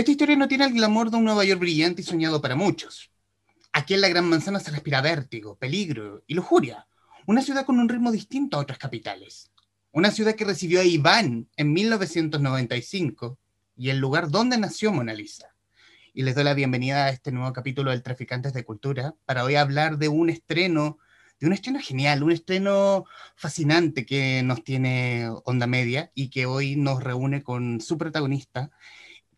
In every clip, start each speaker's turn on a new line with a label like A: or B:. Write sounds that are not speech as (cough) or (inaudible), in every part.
A: Esta historia no tiene el glamour de un Nueva York brillante y soñado para muchos. Aquí en la Gran Manzana se respira vértigo, peligro y lujuria. Una ciudad con un ritmo distinto a otras capitales. Una ciudad que recibió a Iván en 1995 y el lugar donde nació Mona Lisa. Y les doy la bienvenida a este nuevo capítulo del Traficantes de Cultura para hoy hablar de un estreno, de un estreno genial, un estreno fascinante que nos tiene Onda Media y que hoy nos reúne con su protagonista,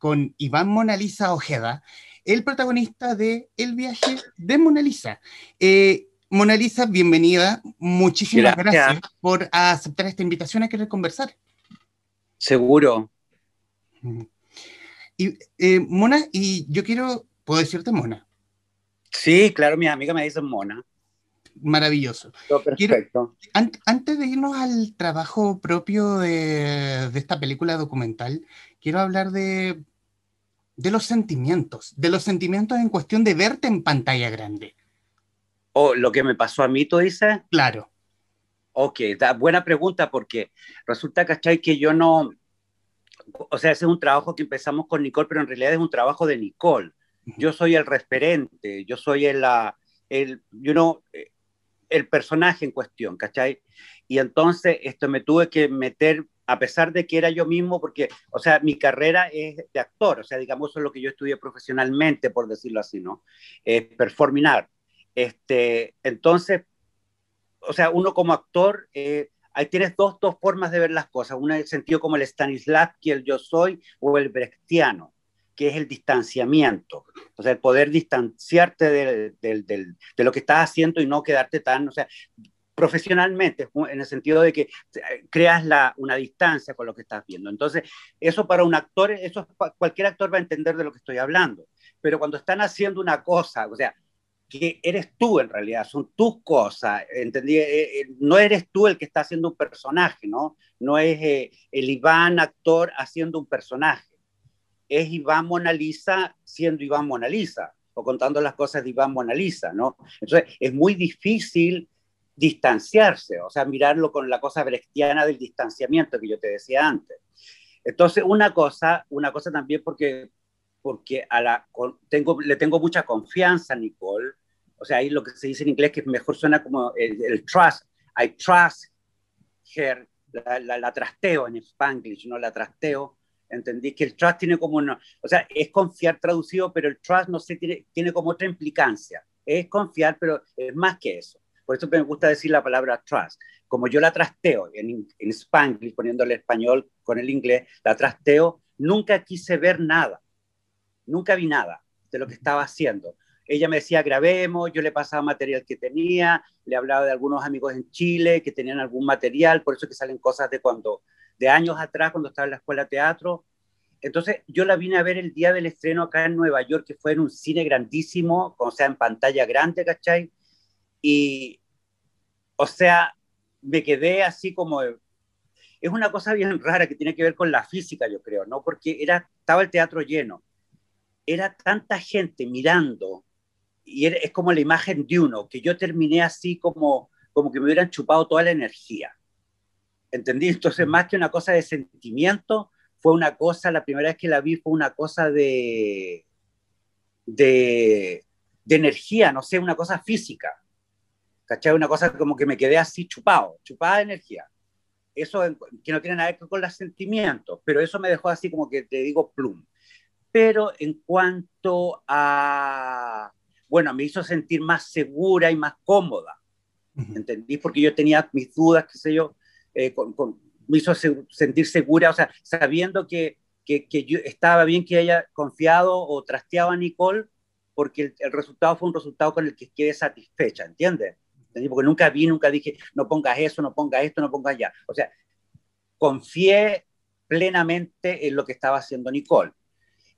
A: con Iván Mona Lisa Ojeda, el protagonista de El viaje de Mona Lisa. Eh, Mona Lisa, bienvenida. Muchísimas gracias. por aceptar esta invitación a querer conversar.
B: Seguro.
A: Y, eh, Mona, y yo quiero, ¿puedo decirte Mona?
B: Sí, claro, mi amiga me dice Mona.
A: Maravilloso.
B: perfecto.
A: antes de irnos al trabajo propio de, de, esta película documental, quiero hablar de de los sentimientos, de los sentimientos en cuestión de verte en pantalla grande.
B: ¿O oh, lo que me pasó a mí, tú dices?
A: Claro.
B: Ok, buena pregunta porque resulta, ¿cachai? Que yo no, o sea, ese es un trabajo que empezamos con Nicole, pero en realidad es un trabajo de Nicole. Yo soy el referente, yo soy el, el, you know, el personaje en cuestión, ¿cachai? Y entonces esto me tuve que meter a pesar de que era yo mismo, porque, o sea, mi carrera es de actor, o sea, digamos, eso es lo que yo estudié profesionalmente, por decirlo así, ¿no? Es performing art. Este, entonces, o sea, uno como actor, eh, ahí tienes dos, dos formas de ver las cosas, una en el sentido como el Stanislavski, el yo soy, o el brechtiano, que es el distanciamiento, o sea, el poder distanciarte de, de lo que estás haciendo y no quedarte tan, o sea, profesionalmente, en el sentido de que eh, creas la, una distancia con lo que estás viendo. Entonces, eso para un actor, eso cualquier actor va a entender de lo que estoy hablando. Pero cuando están haciendo una cosa, o sea, que eres tú en realidad, son tus cosas, ¿entendí? Eh, eh, no eres tú el que está haciendo un personaje, ¿no? No es el Iván actor haciendo un personaje, es Iván Mona Lisa siendo Iván Mona Lisa, o contando las cosas de Iván Mona Lisa, ¿no? Entonces, es muy difícil distanciarse, o sea, mirarlo con la cosa brechtiana del distanciamiento que yo te decía antes. Entonces, una cosa, una cosa también porque, porque a la, tengo, le tengo mucha confianza a Nicole, o sea, ahí lo que se dice en inglés que mejor suena como el, trust, I trust her, la, la, trasteo en Spanglish, ¿no? La trasteo, entendí que el trust tiene como una, o sea, es confiar traducido, pero el trust no sé, tiene, tiene como otra implicancia. Es confiar, pero es más que eso. Por eso me gusta decir la palabra trust. Como yo la trasteo en, en Spanglish, poniéndole español con el inglés, la trasteo, nunca quise ver nada. Nunca vi nada de lo que estaba haciendo. Ella me decía, grabemos, yo le pasaba material que tenía, le hablaba de algunos amigos en Chile que tenían algún material, por eso que salen cosas de cuando, de años atrás, cuando estaba en la escuela de teatro. Entonces, yo la vine a ver el día del estreno acá en Nueva York, que fue en un cine grandísimo, o sea, en pantalla grande, ¿cachai? Y, o sea, me quedé así como... Es una cosa bien rara que tiene que ver con la física, yo creo, ¿no? Porque era, estaba el teatro lleno. Era tanta gente mirando y es como la imagen de uno, que yo terminé así como, como que me hubieran chupado toda la energía. ¿Entendí? Entonces, más que una cosa de sentimiento, fue una cosa, la primera vez que la vi fue una cosa de, de, de energía, no sé, una cosa física. ¿Cachai? Una cosa como que me quedé así chupado, chupada de energía. Eso que no tiene nada que ver con los sentimientos, pero eso me dejó así como que te digo plum. Pero en cuanto a, bueno, me hizo sentir más segura y más cómoda, ¿entendí? Porque yo tenía mis dudas, qué sé yo, eh, me hizo sentir segura, o sea, sabiendo que, que, que, yo estaba bien que haya confiado o trasteado a Nicole, porque el, el, resultado fue un resultado con el que quedé satisfecha, ¿entiendes? Porque nunca vi, nunca dije, no pongas eso, no pongas esto, no pongas ya. O sea, confié plenamente en lo que estaba haciendo Nicole.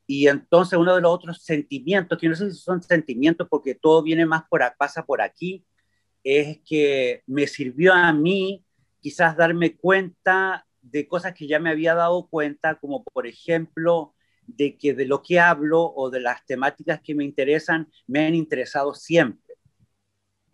B: Y entonces uno de los otros sentimientos, que no sé si son sentimientos porque todo viene más por, pasa por aquí, es que me sirvió a mí quizás darme cuenta de cosas que ya me había dado cuenta, como por ejemplo de que de lo que hablo o de las temáticas que me interesan me han interesado siempre.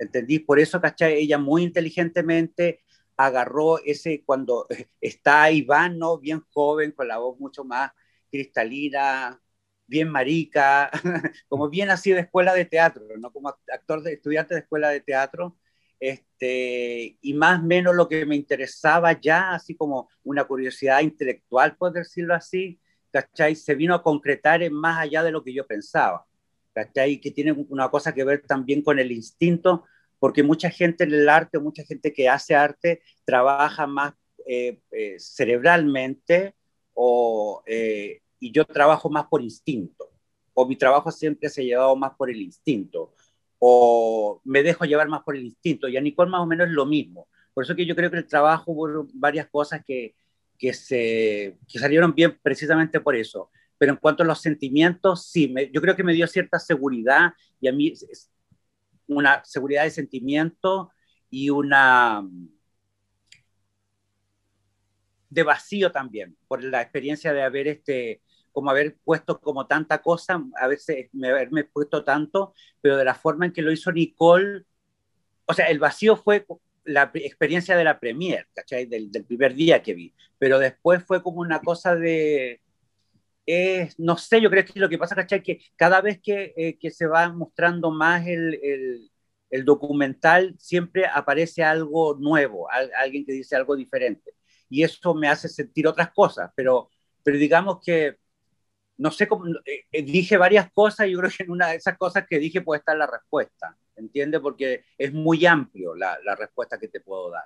B: ¿Entendí? Por eso, ¿cachai? Ella muy inteligentemente agarró ese, cuando (laughs) está Iván, ¿no? Bien joven, con la voz mucho más cristalina, bien marica, (laughs) como bien así de escuela de teatro, no como actor de estudiante de escuela de teatro, este, y más o menos lo que me interesaba ya, así como una curiosidad intelectual, por decirlo así, ¿cachai? Se vino a concretar en más allá de lo que yo pensaba, ¿cachai? Que tiene una cosa que ver también con el instinto, porque mucha gente en el arte, mucha gente que hace arte, trabaja más eh, eh, cerebralmente o, eh, y yo trabajo más por instinto, o mi trabajo siempre se ha llevado más por el instinto, o me dejo llevar más por el instinto, y a Nicole más o menos es lo mismo. Por eso que yo creo que el trabajo hubo varias cosas que, que, se, que salieron bien precisamente por eso. Pero en cuanto a los sentimientos, sí, me, yo creo que me dio cierta seguridad y a mí una seguridad de sentimiento y una de vacío también, por la experiencia de haber este, como haber puesto como tanta cosa, a veces haberme puesto tanto, pero de la forma en que lo hizo Nicole, o sea, el vacío fue la experiencia de la premier, ¿cachai? Del, del primer día que vi, pero después fue como una cosa de, no sé, yo creo que lo que pasa, ¿cachai? Que cada vez que, eh, que se va mostrando más el, el, el, documental, siempre aparece algo nuevo, alguien que dice algo diferente. Y eso me hace sentir otras cosas, pero, pero digamos que no sé cómo, eh, eh, dije varias cosas y yo creo que en una de esas cosas que dije puede estar la respuesta, ¿entiendes? Porque es muy amplio la, la, respuesta que te puedo dar.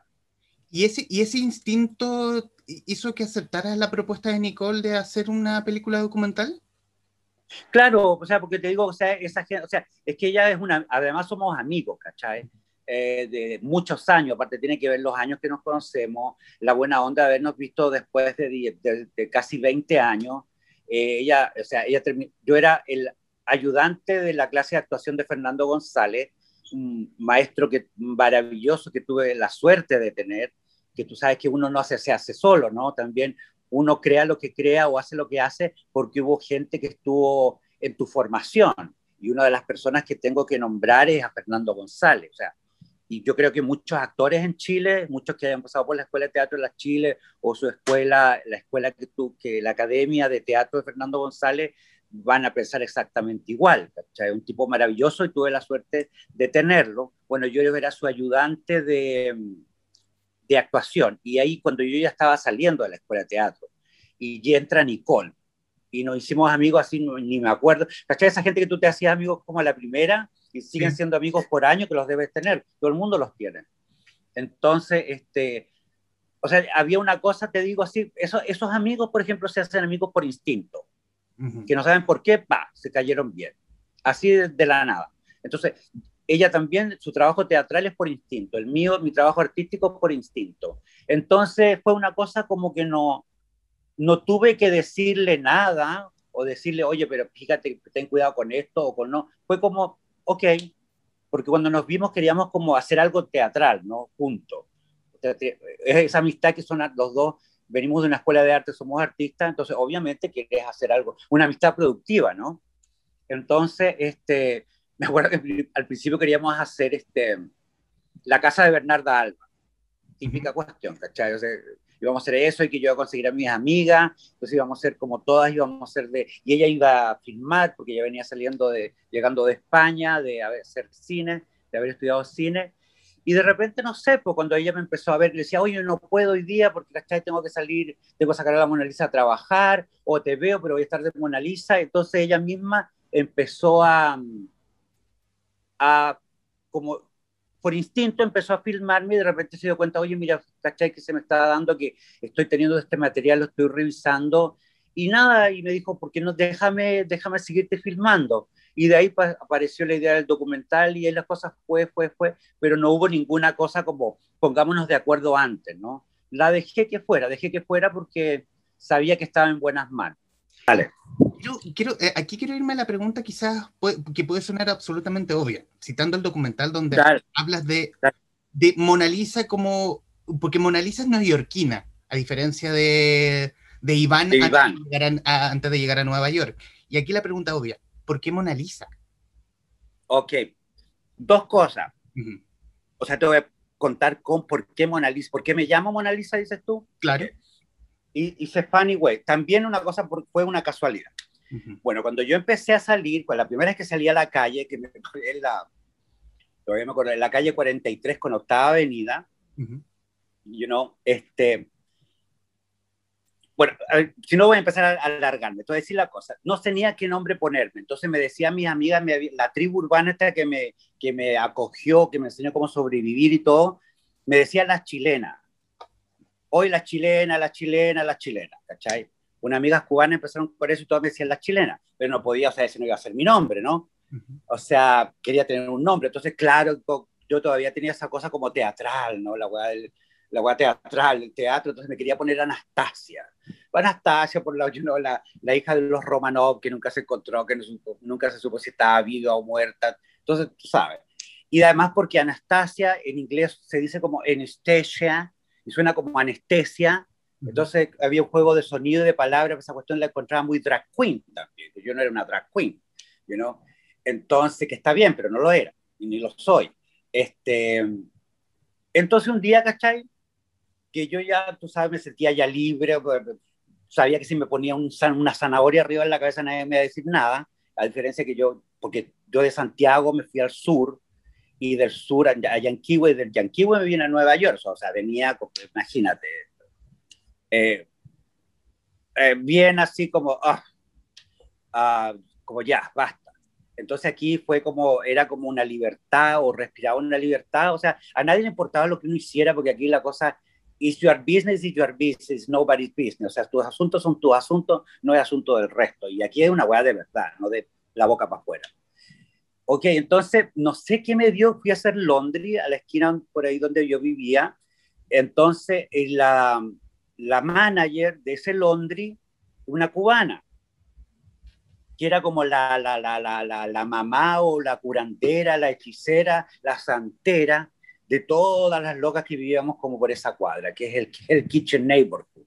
A: ¿Y ese, ¿Y ese instinto hizo que aceptaras la propuesta de Nicole de hacer una película documental?
B: Claro, o sea, porque te digo, o sea, esa o sea, es que ella es una, además somos amigos, ¿cachai? Eh, de muchos años, aparte tiene que ver los años que nos conocemos, la buena onda de habernos visto después de, de, de casi 20 años, eh, ella, o sea, ella yo era el ayudante de la clase de actuación de Fernando González, un maestro que, maravilloso que tuve la suerte de tener, que tú sabes que uno no hace, se hace solo, ¿no? También uno crea lo que crea o hace lo que hace porque hubo gente que estuvo en tu formación. Y una de las personas que tengo que nombrar es a Fernando González. O sea, y yo creo que muchos actores en Chile, muchos que hayan pasado por la Escuela de Teatro de la Chile o su escuela, la escuela que tú, que la Academia de Teatro de Fernando González, van a pensar exactamente igual. Es un tipo maravilloso y tuve la suerte de tenerlo. Bueno, yo era su ayudante de, de actuación y ahí cuando yo ya estaba saliendo de la Escuela de Teatro y ya entra Nicole y nos hicimos amigos así, ni me acuerdo. ¿Cachai? Esa gente que tú te hacías amigos como a la primera y siguen sí. siendo amigos por año que los debes tener. Todo el mundo los tiene. Entonces, este, o sea, había una cosa, te digo así, eso, esos amigos, por ejemplo, se hacen amigos por instinto, uh -huh. que no saben por qué, pa, se cayeron bien, así de, de, la nada. Entonces, ella también, su trabajo teatral es por instinto, el mío, mi trabajo artístico por instinto. Entonces, fue una cosa como que no, no tuve que decirle nada o decirle, oye, pero fíjate, ten cuidado con esto o con no. Fue como, ok, porque cuando nos vimos queríamos como hacer algo teatral, ¿no? Juntos. Esa amistad que son los dos, venimos de una escuela de arte, somos artistas, entonces obviamente querés hacer algo, una amistad productiva, ¿no? Entonces, este, me acuerdo que al principio queríamos hacer este, la casa de Bernarda Alba, típica cuestión, ¿cachai? O sea, íbamos a hacer eso y que yo iba a conseguir a mis amigas, entonces íbamos a ser como todas, íbamos a hacer de, y ella iba a filmar porque ella venía saliendo de, llegando de España, de hacer cine, de haber estudiado cine, y de repente, no sé, pues cuando ella me empezó a ver, le decía, oye, no puedo hoy día porque, ¿cachai? Tengo que salir, tengo que sacar a la Mona Lisa a trabajar, o te veo, pero voy a estar de Mona Lisa, entonces ella misma empezó a, a como por instinto empezó a filmarme y de repente se dio cuenta, oye, mira, ¿cachai? Que se me está dando, que estoy teniendo este material, lo estoy revisando. Y nada, y me dijo, ¿por qué no? Déjame, déjame seguirte filmando. Y de ahí apareció la idea del documental y ahí las cosas fue, fue, fue, pero no hubo ninguna cosa como pongámonos de acuerdo antes, ¿no? La dejé que fuera, dejé que fuera porque sabía que estaba en buenas manos. Vale.
A: Yo quiero, eh, aquí quiero irme a la pregunta quizás puede, que puede sonar absolutamente obvia, citando el documental donde hablas de, de Mona Lisa como, porque Mona Lisa es neoyorquina, a diferencia de, de Iván,
B: de Iván.
A: Antes, de llegar a, antes de llegar a Nueva York. Y aquí la pregunta obvia, ¿por qué Mona Lisa?
B: Ok, dos cosas. Uh -huh. O sea, te voy a contar con por qué Mona Lisa, ¿por qué me llamo Mona Lisa, dices tú?
A: Claro.
B: Y, y Funny Way, también una cosa por, fue una casualidad. Bueno, cuando yo empecé a salir, pues la primera vez que salí a la calle, que me en la, todavía me acuerdo, en la calle 43 con Octava Avenida, you know, este, bueno, si no voy a empezar a alargarme, a decir la cosa, no tenía qué nombre ponerme, entonces me decía mi amiga, la tribu urbana esta que me, que me acogió, que me enseñó cómo sobrevivir y todo, me decía las chilenas, hoy las chilenas, las chilenas, las chilenas, ¿cachai? Unas amigas cubanas empezaron por eso y todas me decían las chilenas, pero no podía, o sea, ese no iba a ser mi nombre, ¿no? O sea, quería tener un nombre, entonces claro, yo todavía tenía esa cosa como teatral, ¿no? La weá del la weá teatral, el teatro, entonces me quería poner Anastasia. Anastasia, por la, la, la, hija de los Romanov, que nunca se encontró, que nunca se supo si estaba viva o muerta. Entonces, tú sabes. Y además porque Anastasia en inglés se dice como anestesia, y suena como anestesia. Entonces había un juego de sonido y de palabras, esa cuestión la encontraba muy drag queen también, que yo no era una drag queen, you know? Entonces, que está bien, pero no lo era, y ni lo soy. Este, entonces un día, ¿cachai? que yo ya, tú sabes, me sentía ya libre, pues, sabía que si me ponía un, una zanahoria arriba en la cabeza nadie me iba a decir nada, a diferencia que yo, porque yo de Santiago me fui al sur, y del sur a Yanquihue, y del Yanquihue me vine a Nueva York, o sea, venía, imagínate, eh, eh, bien así como, ah, ah, como ya, basta. Entonces aquí fue como, era como una libertad o respiraba una libertad, o sea, a nadie le importaba lo que uno hiciera porque aquí la cosa Is your business is your business, nobody's business. O sea, tus asuntos son tus asuntos, no es asunto del resto. Y aquí es una weá de verdad, no de la boca para afuera. Ok, entonces, no sé qué me dio, fui a hacer Londres, a la esquina por ahí donde yo vivía. Entonces, la, la manager de ese Londres, una cubana, que era como la, la, la, la, mamá o la curandera, la hechicera, la santera de todas las locas que vivíamos como por esa cuadra, que es el, el Kitchen Neighborhood.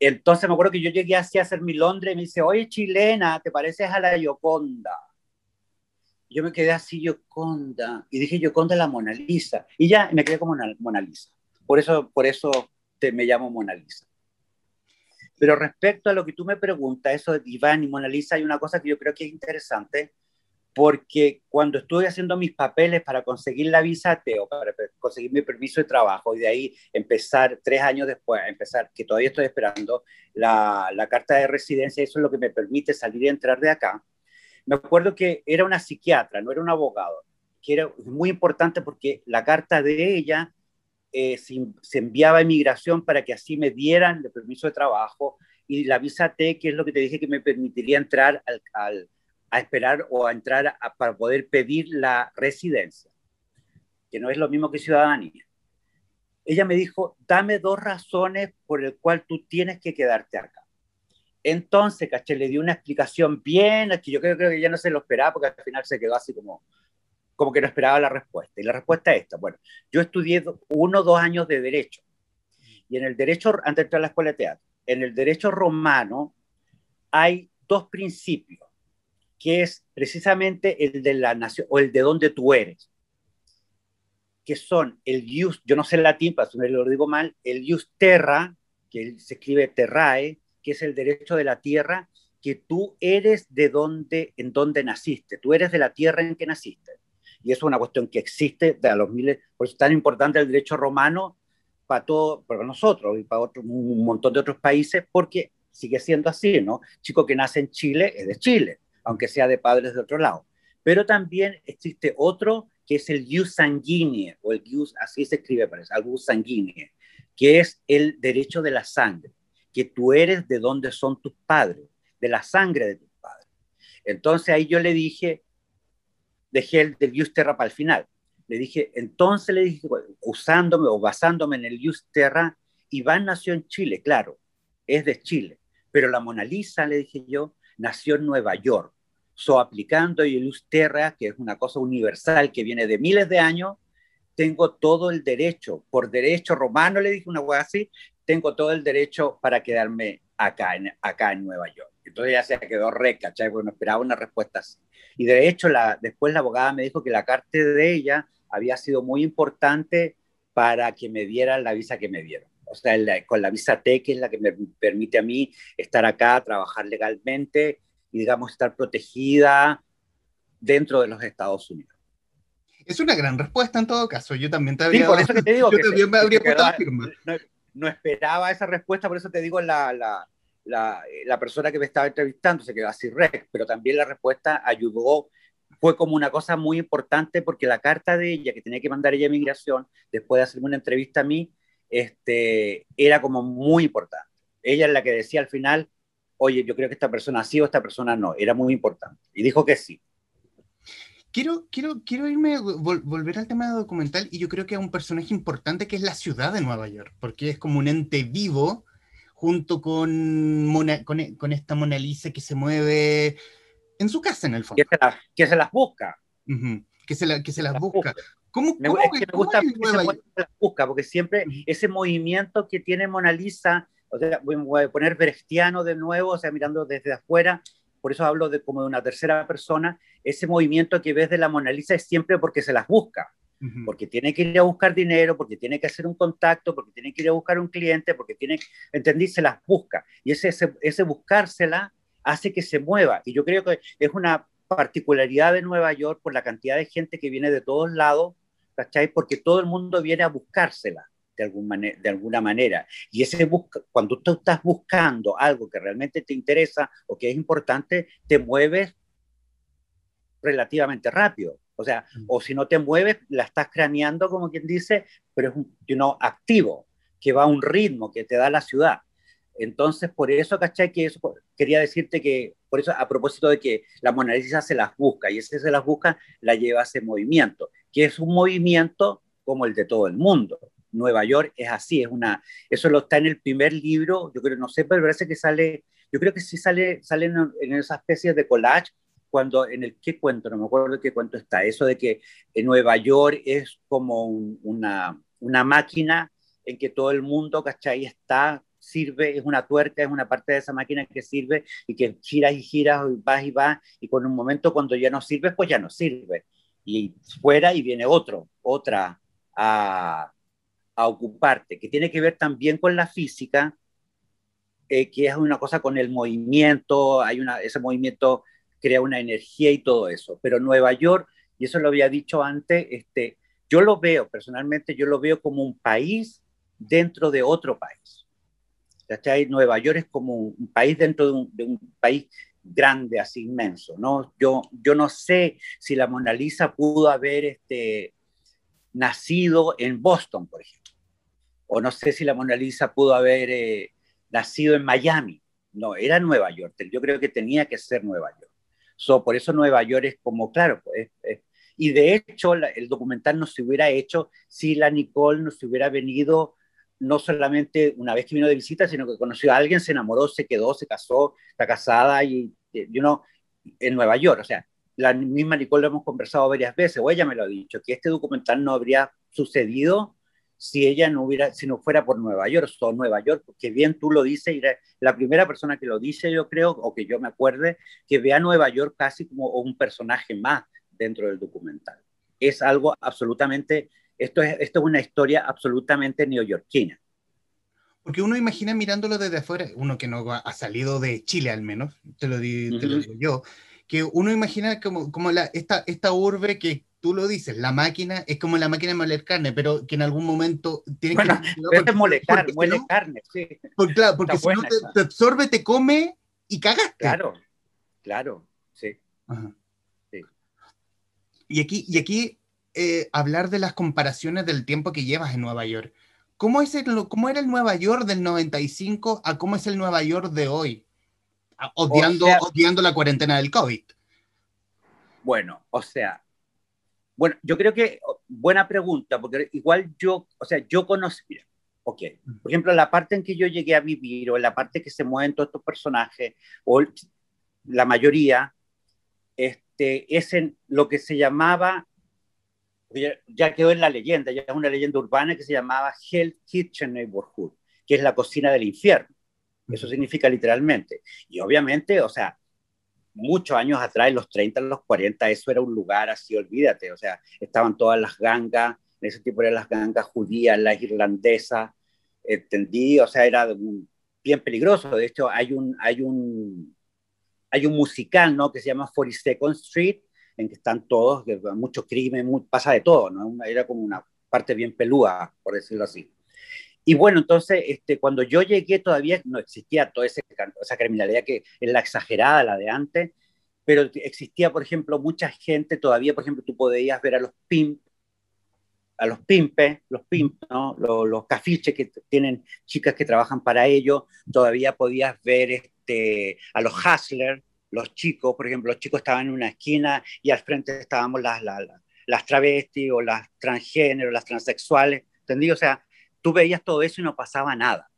B: Entonces me acuerdo que yo llegué así a hacer mi Londres y me dice, oye chilena, ¿te pareces a la Yoconda? Yo me quedé así, Yoconda, y dije, Yoconda la Mona Lisa, y ya me quedé como Mona Lisa. Por eso, por eso te, me llamo Mona Lisa. Pero respecto a lo que tú me preguntas, eso de Iván y Mona Lisa, hay una cosa que yo creo que es interesante, porque cuando estuve haciendo mis papeles para conseguir la visa TEO, para conseguir mi permiso de trabajo y de ahí empezar tres años después, empezar, que todavía estoy esperando, la, la carta de residencia, eso es lo que me permite salir y entrar de acá. Me acuerdo que era una psiquiatra, no era un abogado, que era muy importante porque la carta de ella eh, se, enviaba a inmigración para que así me dieran el permiso de trabajo y la visa T, que es lo que te dije que me permitiría entrar al, a esperar o a entrar para poder pedir la residencia, que no es lo mismo que ciudadanía. Ella me dijo, dame dos razones por el cual tú tienes que quedarte acá. Entonces, caché, le di una explicación bien, que yo creo, creo que ya no se lo esperaba porque al final se quedó así como, como que no esperaba la respuesta. Y la respuesta es esta. Bueno, yo estudié uno o dos años de derecho. Y en el derecho, antes de entrar a la escuela de teatro, en el derecho romano hay dos principios que es precisamente el de la nación o el de donde tú eres, que son el ius, yo no sé el latín, para me lo digo mal, el ius terra, que se escribe terrae, que es el derecho de la tierra, que tú eres de donde, en donde naciste, tú eres de la tierra en que naciste. Y eso es una cuestión que existe de a los miles, por eso es tan importante el derecho romano para todo, para nosotros y para otro, un montón de otros países, porque sigue siendo así, ¿no? Chico que nace en Chile es de Chile, aunque sea de padres de otro lado. Pero también existe otro que es el jus sanguíneo, o el jus, así se escribe, parece, el jus sanguíneo, que es el derecho de la sangre, que tú eres de donde son tus padres, de la sangre de tus padres. Entonces ahí yo le dije, dejé el del jus terra para el final. Le dije, entonces le dije, usándome o basándome en el jus terra, Iván nació en Chile, claro, es de Chile, pero la Mona Lisa, le dije yo, nació en Nueva York. So, aplicando Ius Terra, que es una cosa universal que viene de miles de años, tengo todo el derecho, por derecho romano, le dije una cosa así, tengo todo el derecho para quedarme acá en Nueva York. Entonces ya se quedó re, ¿cachai? Porque no esperaba una respuesta así. Y de hecho, la, después la abogada me dijo que la carta de ella había sido muy importante para que me dieran la visa que me dieron. o sea, con la visa T, que es la que me permite a mí estar acá, trabajar legalmente y, digamos, estar protegida dentro de los Estados Unidos.
A: Es una gran respuesta en todo caso. Yo también te habría,
B: por eso que te digo
A: yo también me habría puesto la
B: firma. No, esperaba esa respuesta, por eso te digo la, la, la, la persona que me estaba entrevistando se quedó así rec, pero también la respuesta ayudó fue como una cosa muy importante porque la carta de ella que tenía que mandar ella a migración después de hacerme una entrevista a mí este, era como muy importante. Ella es la que decía al final, oye, yo creo que esta persona sí o esta persona no, era muy importante. Y dijo que sí.
A: Quiero, quiero, quiero irme, volver al tema documental y yo creo que hay un personaje importante que es la ciudad de Nueva York, porque es como un ente vivo junto con, con, con, esta Mona Lisa que se mueve en su casa en el fondo.
B: Que se, las busca.
A: que, se que se las, busca.
B: ¿Cómo, me, es que me gusta que se las busca, porque siempre ese movimiento que tiene Mona Lisa, o sea, voy a poner Brechtiano de nuevo, o sea, mirando desde afuera, por eso hablo de como de una tercera persona, ese movimiento que ves de la Mona Lisa es siempre porque se las busca, porque tiene que ir a buscar dinero, porque tiene que hacer un contacto, porque tiene que ir a buscar un cliente, porque tiene, entendí, se las busca. Y ese, ese, ese buscársela hace que se mueva. Y yo creo que es una particularidad de Nueva York por la cantidad de gente que viene de todos lados, ¿cachai? Porque todo el mundo viene a buscársela de, algún de alguna manera. Y ese busca, cuando tú estás buscando algo que realmente te interesa o que es importante, te mueves relativamente rápido. O sea, mm. o si no te mueves, la estás craneando, como quien dice, pero es un you activo, que va a un ritmo que te da la ciudad. Entonces, por eso, ¿cachai? Que eso, quería decirte que, por eso, a propósito de que la Mona Lisa se las busca, y ese se las busca, la lleva a ese movimiento, que es un movimiento como el de todo el mundo. Nueva York es así, es una, eso lo está en el primer libro, yo creo, no sé, pero parece que sale, yo creo que sí sale, sale en, en esa especie de collage, cuando en el qué cuento, no me acuerdo qué cuento está, eso de que en Nueva York es como una, una máquina en que todo el mundo, ¿cachai? Está, sirve, es una tuerca, es una parte de esa máquina que sirve y que giras y giras, y vas y vas, y con un momento cuando ya no sirve, pues ya no sirve. Y fuera y viene otro, otra a, a ocuparte, que tiene que ver también con la física, eh, que es una cosa con el movimiento, hay una, ese movimiento crea una energía y todo eso. Pero Nueva York, y eso lo había dicho antes, este, yo lo veo, personalmente, yo lo veo como un país dentro de otro país. ¿Cachai? Nueva York es como un país dentro de un, país grande, así inmenso, ¿no? Yo, yo no sé si la Mona Lisa pudo haber este, nacido en Boston, por ejemplo, o no sé si la Mona Lisa pudo haber eh, nacido en Miami, no, era Nueva York, yo creo que tenía que ser Nueva York por eso Nueva York es como, claro, pues, y de hecho el documental no se hubiera hecho si la Nicole no se hubiera venido no solamente una vez que vino de visita, sino que conoció a alguien, se enamoró, se quedó, se casó, está casada y, you know, en Nueva York. O sea, la misma Nicole lo hemos conversado varias veces, o ella me lo ha dicho, que este documental no habría sucedido si ella no hubiera, si no fuera por Nueva York, o Nueva York, porque bien tú lo dices, y la primera persona que lo dice, yo creo, o que yo me acuerde, que ve a Nueva York casi como un personaje más dentro del documental. Es algo absolutamente, esto es, esto es una historia absolutamente neoyorquina.
A: Porque uno imagina mirándolo desde afuera, uno que no ha salido de Chile al menos, te lo, digo, te lo digo yo, que uno imagina como, como la, esta, esta urbe que tú lo dices, la máquina es como la máquina de moler carne, pero que en algún momento
B: tiene que... Porque, es moler carne, muele carne, sí.
A: Porque, claro, porque si no te, absorbe, te come y cagaste.
B: Claro, claro, sí.
A: Y aquí, y aquí eh, hablar de las comparaciones del tiempo que llevas en Nueva York. ¿Cómo, es el, ¿Cómo era el Nueva York del 95 a cómo es el Nueva York de hoy? Odiando, odiando la cuarentena del COVID.
B: Bueno, o sea, bueno, yo creo que, buena pregunta, porque igual yo, o sea, yo conocí, mira, ok, por ejemplo, la parte en que yo llegué a vivir, o la parte que se mueven todos estos personajes, o la mayoría, este, es en lo que se llamaba, ya, quedó en la leyenda, ya es una leyenda urbana que se llamaba Hell Kitchen Neighborhood, que es la cocina del infierno. Eso significa literalmente. Y obviamente, o sea, muchos años atrás, en los 30, en los 40, eso era un lugar así, olvídate, o sea, estaban todas las gangas, en ese tipo eran las gangas judías, las irlandesas, entendí, o sea, era bien peligroso. De hecho, hay un, hay un, hay un musical, ¿no? Que se llama 42nd Street, en que están todos, mucho crimen, pasa de todo, ¿no? Era como una parte bien pelúa, por decirlo así. Y bueno, entonces, este, cuando yo llegué todavía no existía toda esa criminalidad que es la exagerada, la de antes, pero existía, por ejemplo, mucha gente todavía, por ejemplo, tú podías ver a los pimp, a los pimpes, los pimp, ¿no? los, los cafiches que tienen chicas que trabajan para ello, todavía podías ver este, a los hustlers, los chicos, por ejemplo, los chicos estaban en una esquina y al frente estábamos las, las, las travestis o las transgénero, las transexuales, ¿entendí? O sea, tú veías todo eso y no pasaba nada.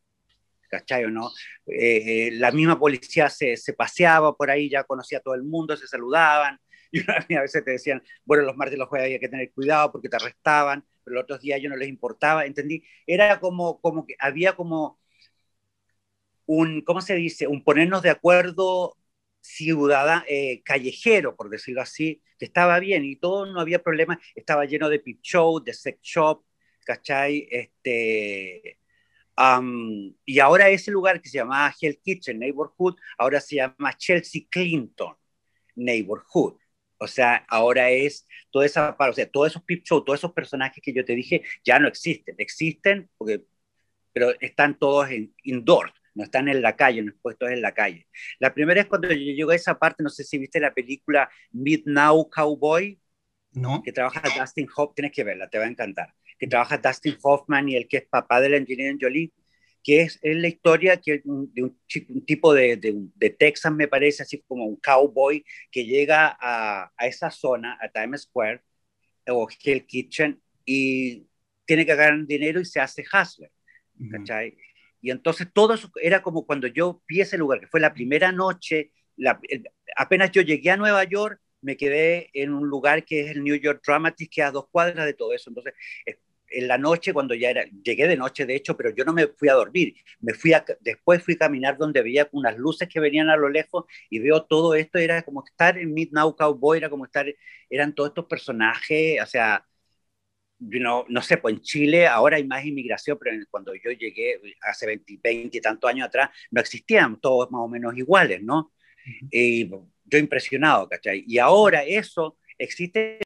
B: ¿Cachai o no? Eh, la misma policía se, se, paseaba por ahí, ya conocía a todo el mundo, se saludaban. (laughs) Y a veces te decían, bueno, los martes y los jueves había que tener cuidado porque te arrestaban, pero los otros días yo no les importaba, ¿entendí? Era como, como que había como un, ¿cómo se dice? Un ponernos de acuerdo ciudadano, eh, callejero, por decirlo así, que estaba bien y todo, no había problema, estaba lleno de pit show, de sex shop, ¿cachai? Este, y ahora ese lugar que se llamaba Hell Kitchen Neighborhood, ahora se llama Chelsea Clinton Neighborhood. O sea, ahora es toda esa, o sea, todos esos pip show, todos esos personajes que yo te dije, ya no existen. Existen, porque, pero están todos en indoors, no están en la calle, no puestos en la calle. La primera es cuando yo llegué a esa parte, no sé si viste la película Mid Now Cowboy,
A: ¿No?
B: que trabaja Dustin Hoffman, tienes que verla, te va a encantar que trabaja Dustin Hoffman y el que es papá de la Angelina Jolie, que es, es la historia que, de un, un tipo de, de, de, Texas, me parece, así como un cowboy que llega a, a esa zona, a Times Square o Hell Kitchen, y tiene que ganar dinero y se hace hustler. ¿cachai? Y entonces todo eso era como cuando yo vi ese lugar, que fue la primera noche, la, apenas yo llegué a Nueva York, me quedé en un lugar que es el New York Dramatics, que a dos cuadras de todo eso. Entonces, en la noche, cuando ya era, llegué de noche de hecho, pero yo no me fui a dormir, me fui a, después fui a caminar donde veía unas luces que venían a lo lejos y veo todo esto, era como estar en Midnight Cowboy, era como estar, eran todos estos personajes, o sea, no, no sé, pues en Chile ahora hay más inmigración, pero cuando yo llegué hace 20, 20 y tantos años atrás, no existían todos más o menos iguales, ¿no? Y yo impresionado, ¿cachai? Y ahora eso existe.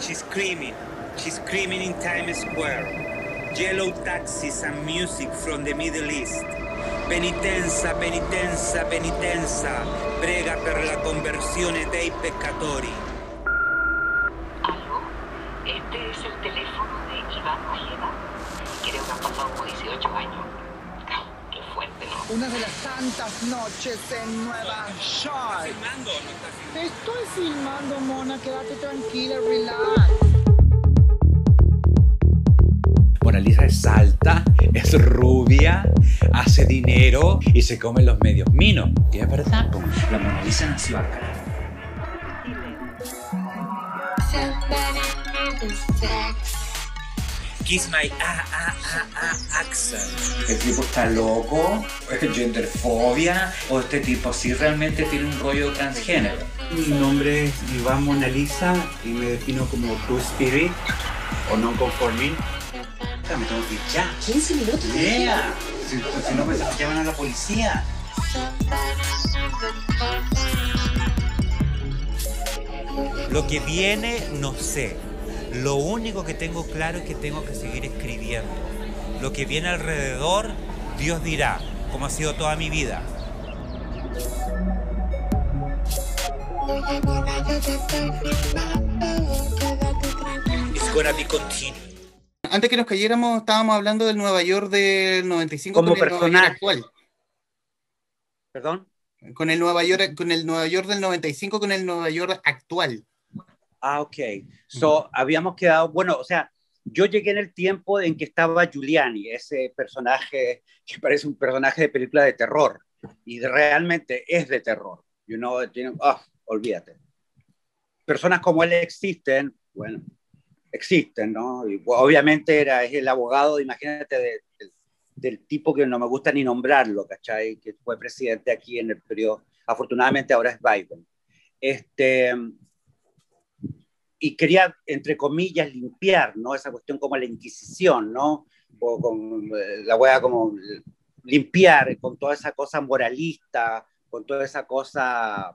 C: She's screaming. She's screaming in Times Square. Yellow taxis and music from the Middle East. Penitenza, penitenza, penitenza. Prega per la conversione dei peccatori.
D: ¿Aló? Este es el teléfono de Iván Ojeda. Creo que han pasado 18 años.
E: Una de las tantas noches en Nueva York.
C: filmando no?
E: Estoy filmando, mona. Quédate tranquila, relax.
F: Mona Lisa es alta, es rubia, hace dinero y se come los medios minos. Y es verdad, la Mona Lisa nació acá.
C: Kiss my ah, ah, ah, ah, accent.
F: ¿Este tipo está loco? ¿Es genderfobia? ¿O este tipo sí realmente tiene un rollo transgénero?
G: Mi nombre es Iván Mona Lisa y me defino como True Spirit o non conforming.
F: Me tengo que ir ya.
E: 15 minutos.
F: Yeah. Si, si no, me llaman a la policía.
C: Lo que viene, no sé. Lo único que tengo claro es que tengo que seguir escribiendo. Lo que viene alrededor, Dios dirá, como ha sido toda mi vida. It's gonna be continued.
A: Antes que nos cayéramos, estábamos hablando del Nueva York del 95
B: Como
A: con el Nueva York
B: personaje.
A: actual.
B: ¿Perdón?
A: Con el Nueva York, con el Nueva York del 95 con el Nueva York actual.
B: Ah, ok. So, habíamos quedado, bueno, o sea, yo llegué en el tiempo en que estaba Giuliani, ese personaje (laughs) que parece un personaje de película de terror, y realmente es de terror. You know, ah, olvídate. Personas como él existen, bueno, existen, ¿no? Y obviamente era es el abogado, imagínate, de- de- del tipo que no me gusta ni nombrarlo, ¿cachai? Que fue presidente aquí en el periodo, afortunadamente ahora es Biden. Este, y quería, entre comillas, limpiar, ¿no? Esa cuestión como la Inquisición, ¿no? o con eh, la wea como limpiar con toda esa cosa moralista, con toda esa cosa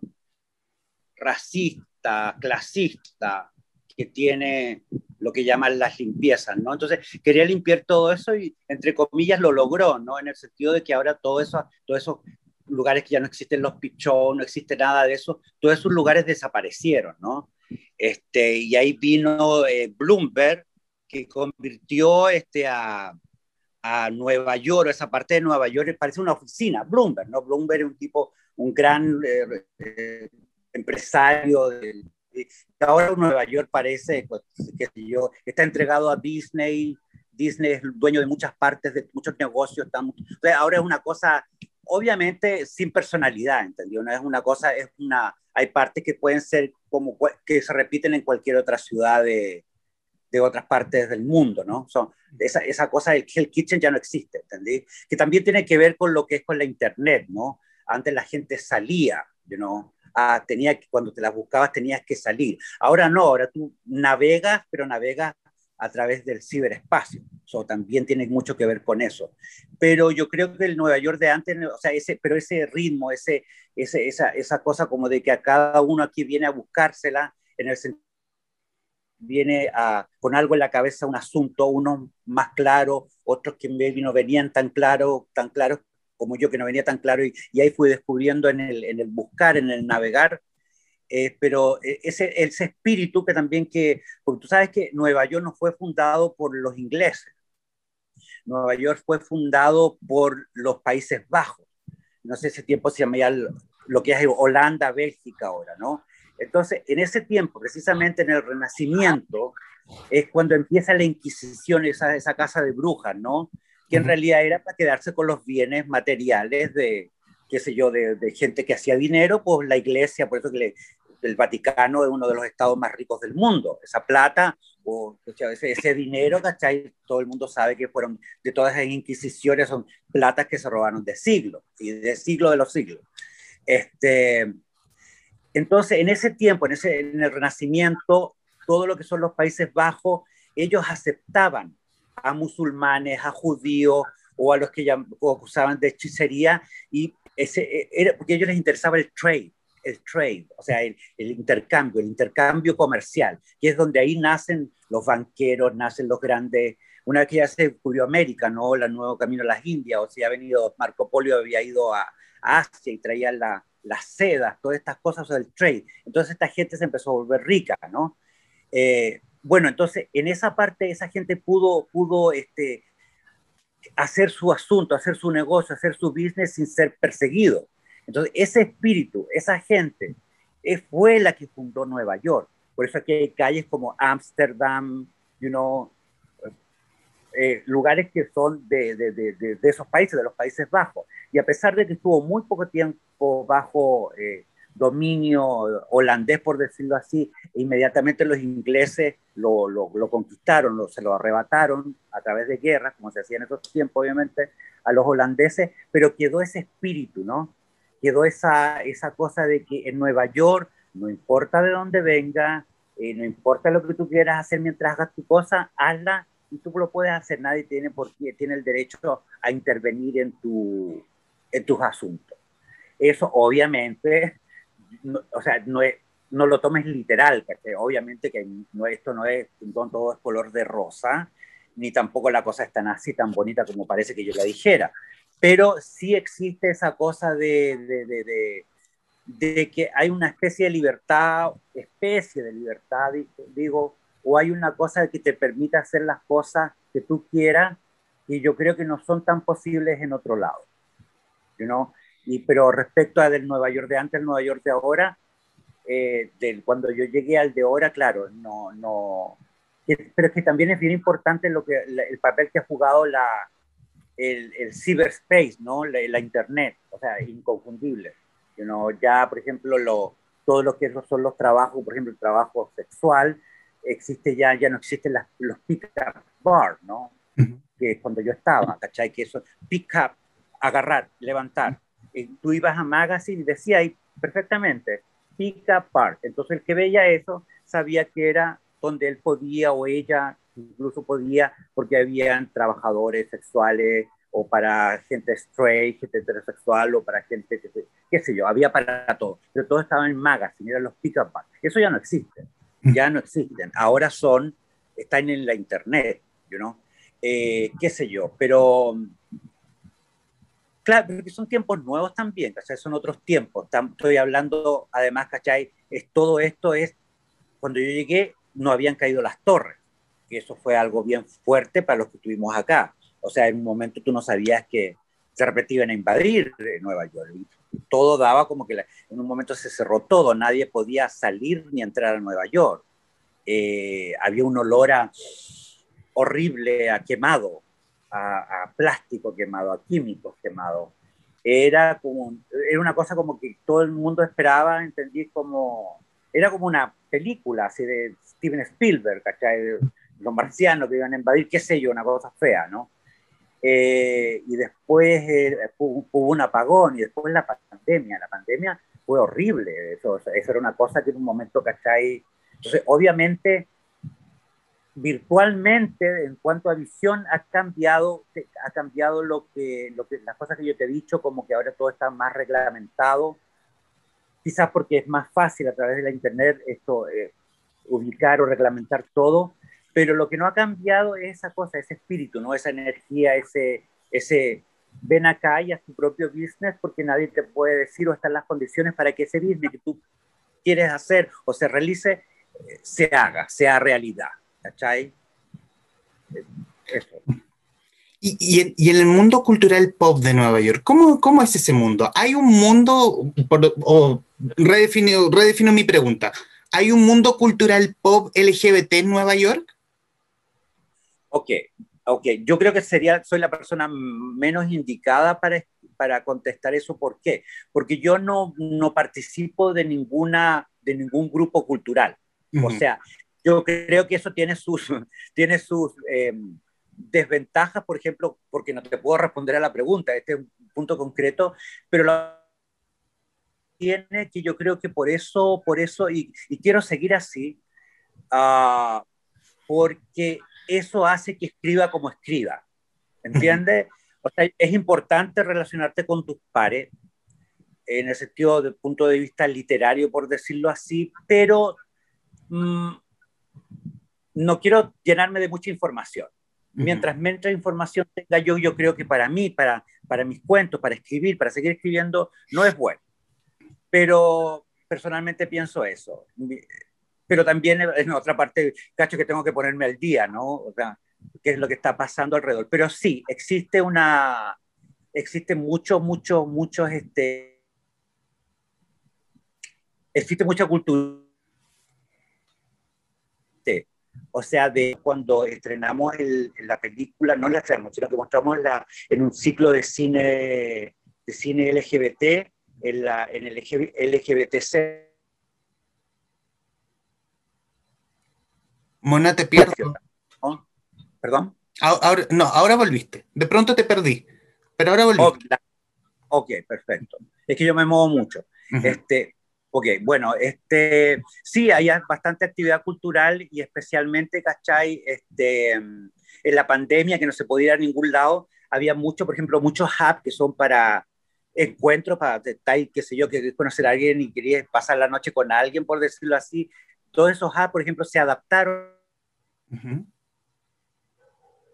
B: racista, clasista que tiene lo que llaman las limpiezas, ¿no? Entonces quería limpiar todo eso y entre comillas lo logró, ¿no? En el sentido de que ahora todo eso, todos esos lugares que ya no existen los pichón, no existe nada de eso, todos esos lugares desaparecieron, ¿no? Este, y ahí vino eh, Bloomberg, que convirtió este, a, a Nueva York, esa parte de Nueva York, parece una oficina, Bloomberg, ¿no? Bloomberg es un tipo, un gran eh, eh, empresario, de, ahora Nueva York parece, pues, sé yo, está entregado a Disney, Disney es dueño de muchas partes, de muchos negocios, sea, ahora es una cosa, obviamente, sin personalidad, ¿entendió? No es una cosa, es una, hay partes que pueden ser como, que se repiten en cualquier otra ciudad de, de otras partes del mundo, ¿no? Son, esa, esa cosa del Hell Kitchen ya no existe, ¿entendí? Que también tiene que ver con lo que es con la internet, ¿no? Antes la gente salía, you know? Ah, tenía que, cuando te las buscabas tenías que salir. Ahora no, ahora tú navegas, pero navegas a través del ciberespacio. So, también tiene mucho que ver con eso. Pero yo creo que el Nueva York de antes, o sea, ese, pero ese ritmo, ese, ese, esa, esa cosa como de que a cada uno aquí viene a buscársela, en el sentido viene a, con algo en la cabeza un asunto, unos más claros, otros que no venían tan claros, tan claros como yo que no venía tan claro y, y ahí fui descubriendo en el, en el buscar, en el navegar, eh, pero eh, ese, ese espíritu que también que, porque tú sabes que Nueva York no fue fundado por los ingleses, Nueva York fue fundado por los Países Bajos, no sé, ese tiempo se llamaba lo que es Holanda, Bélgica ahora, ¿no? Entonces, en ese tiempo, precisamente en el Renacimiento, es cuando empieza la Inquisición, esa, esa casa de brujas, ¿no? Que en realidad era para quedarse con los bienes materiales de, qué sé yo, de, de gente que hacía dinero, pues la iglesia, por eso que le, el Vaticano es uno de los estados más ricos del mundo. Esa plata o ese, ese, dinero, ¿cachai? Todo el mundo sabe que fueron de todas esas inquisiciones, son platas que se robaron de siglos, y de siglo de los siglos. Este, entonces, en ese tiempo, en, ese, en el Renacimiento, todo lo que son los Países Bajos, ellos aceptaban a musulmanes, a judíos o a los que acusaban de hechicería, y ese, era, porque a ellos les interesaba el trade, el trade, o sea, el, el, intercambio, el intercambio comercial, que es donde ahí nacen los banqueros, nacen los grandes. Una vez que ya se descubrió América, ¿no? El nuevo camino a las Indias, o si ha venido Marco Polo, había ido a, Asia y traía la, las sedas, todas estas cosas del trade. Entonces esta gente se empezó a volver rica, ¿no? Eh, bueno, entonces en esa parte esa gente pudo, pudo este, hacer su asunto, hacer su negocio, hacer su business sin ser perseguido. Entonces ese espíritu, esa gente, eh, fue la que fundó Nueva York. Por eso aquí hay calles como Ámsterdam, you know, eh, lugares que son de, esos países, de los Países Bajos. Y a pesar de que estuvo muy poco tiempo bajo eh, dominio holandés, por decirlo así, inmediatamente los ingleses lo conquistaron, lo, se lo arrebataron a través de guerras, como se hacía en esos tiempos, obviamente, a los holandeses, pero quedó ese espíritu, ¿no? Quedó esa, esa cosa de que en Nueva York, no importa de dónde venga, eh, no importa lo que tú quieras hacer mientras hagas tu cosa, hazla y tú lo puedes hacer, nadie tiene, por qué, tiene el derecho a intervenir en, tu, en tus asuntos. Eso obviamente, no, o sea, no, es, no lo tomes literal, porque obviamente que no, esto no es, no todo es color de rosa, ni tampoco la cosa es tan así, tan bonita como parece que yo la dijera, pero sí existe esa cosa de, de, de, de que hay una especie de libertad, especie de libertad, digo, o hay una cosa que te permite hacer las cosas que tú quieras y yo creo que no son tan posibles en otro lado. You know? y, pero respecto a del Nueva York de antes, el Nueva York de ahora, eh, del, cuando yo llegué al de ahora, claro, no, no, pero es que también es bien importante lo que, el papel que ha jugado la, el, el cyberspace, ¿no? La, la, internet, o sea, inconfundible. You know, ya, por ejemplo, lo, todo lo que son los trabajos, por ejemplo, el trabajo sexual, existe ya, ya no existen las, los pick-up bar, ¿no? Uh -huh. Que cuando yo estaba, ¿cachai? Que eso, pick-up, agarrar, levantar. Y tú ibas a Magazine y decía ahí perfectamente, pick-up bar. Entonces el que veía eso sabía que era donde él podía o ella incluso podía, porque habían trabajadores sexuales o para gente straight, gente heterosexual o para gente, que- qué sé yo, había para todo. Pero todo estaba en magazine, eran los pick-up. Eso ya no existe, ya no existen. Ahora son, están en la internet, you know? Eh, qué sé yo, pero claro, porque son tiempos nuevos también, ¿cachai? Son otros tiempos. Estoy hablando, además, ¿cachai? Es, todo esto es, cuando yo llegué, no habían caído las torres, que eso fue algo bien fuerte para los que estuvimos acá. O sea, en un momento tú no sabías que de repente iban a invadir eh, Nueva York. Todo daba como que la- en un momento se cerró todo, nadie podía salir ni entrar a Nueva York. Eh, había un olor a, horrible a quemado, a, a plástico quemado, a químicos quemados. Era como, era una cosa como que todo el mundo esperaba, entendí como, era como una película así de Steven Spielberg, ¿cachai? Los marcianos que iban a invadir, qué sé yo, una cosa fea, ¿no? Eh, y después eh, hubo, un apagón y después la pandemia. La pandemia fue horrible. Eso, eso era una cosa que en un momento, ¿cachai? Entonces, obviamente, virtualmente, en cuanto a visión, ha cambiado, ha cambiado lo que, lo que, las cosas que yo te he dicho, como que ahora todo está más reglamentado. Quizás porque es más fácil a través de la Internet esto, eh, ubicar o reglamentar todo, pero lo que no ha cambiado es esa cosa, ese espíritu, ¿no? esa energía, ese, ese ven acá y haz tu propio business porque nadie te puede decir o están las condiciones para que ese business que tú quieres hacer o se realice, eh, se haga, sea realidad. ¿Cachai? Eso.
A: Y, y, y, en, el mundo cultural pop de Nueva York, ¿cómo, cómo es ese mundo? ¿Hay un mundo, por, o redefino, redefino mi pregunta, ¿hay un mundo cultural pop LGBT en Nueva York?
B: Ok, ok, yo creo que sería, soy la persona menos indicada para, para contestar eso. ¿Por qué? Porque yo no, no participo de, ninguna, de ningún grupo cultural. Uh -huh. O sea, yo creo que eso tiene sus, (laughs) tiene sus eh, desventajas, por ejemplo, porque no te puedo responder a la pregunta, este es un punto concreto, pero tiene que yo creo que por eso, por eso, y, y quiero seguir así, uh, porque eso hace que escriba como escriba, ¿entiendes? O sea, es importante relacionarte con tus pares, en el sentido del punto de vista literario, por decirlo así, pero mmm, no quiero llenarme de mucha información. Mientras menos información tenga yo, yo creo que para mí, para, para mis cuentos, para escribir, para seguir escribiendo, no es bueno. Pero personalmente pienso eso. Pero también en otra parte, cacho que tengo que ponerme al día, ¿no? O sea, qué es lo que está pasando alrededor. Pero sí, existe una, existe mucho, mucho, muchos, este, existe mucha cultura o sea, de cuando estrenamos el, la película, no la estrenamos, sino que mostramos la, en un ciclo de cine, de cine LGBT, en, la, en el LGBTC.
A: Mona, te pierdo.
B: ¿No? ¿Perdón?
A: Ahora, no, ahora volviste. De pronto te perdí, pero ahora volviste.
B: Ok, okay perfecto. Es que yo me muevo mucho. Uh -huh. Este, Ok, bueno, este, sí, hay bastante actividad cultural y especialmente, ¿cachai? Este, en la pandemia, que no se podía ir a ningún lado, había mucho, por ejemplo, muchos hubs que son para encuentros, para, qué sé yo, que conocer a alguien y querías pasar la noche con alguien, por decirlo así. Todos esos por ejemplo, se adaptaron. Uh -huh.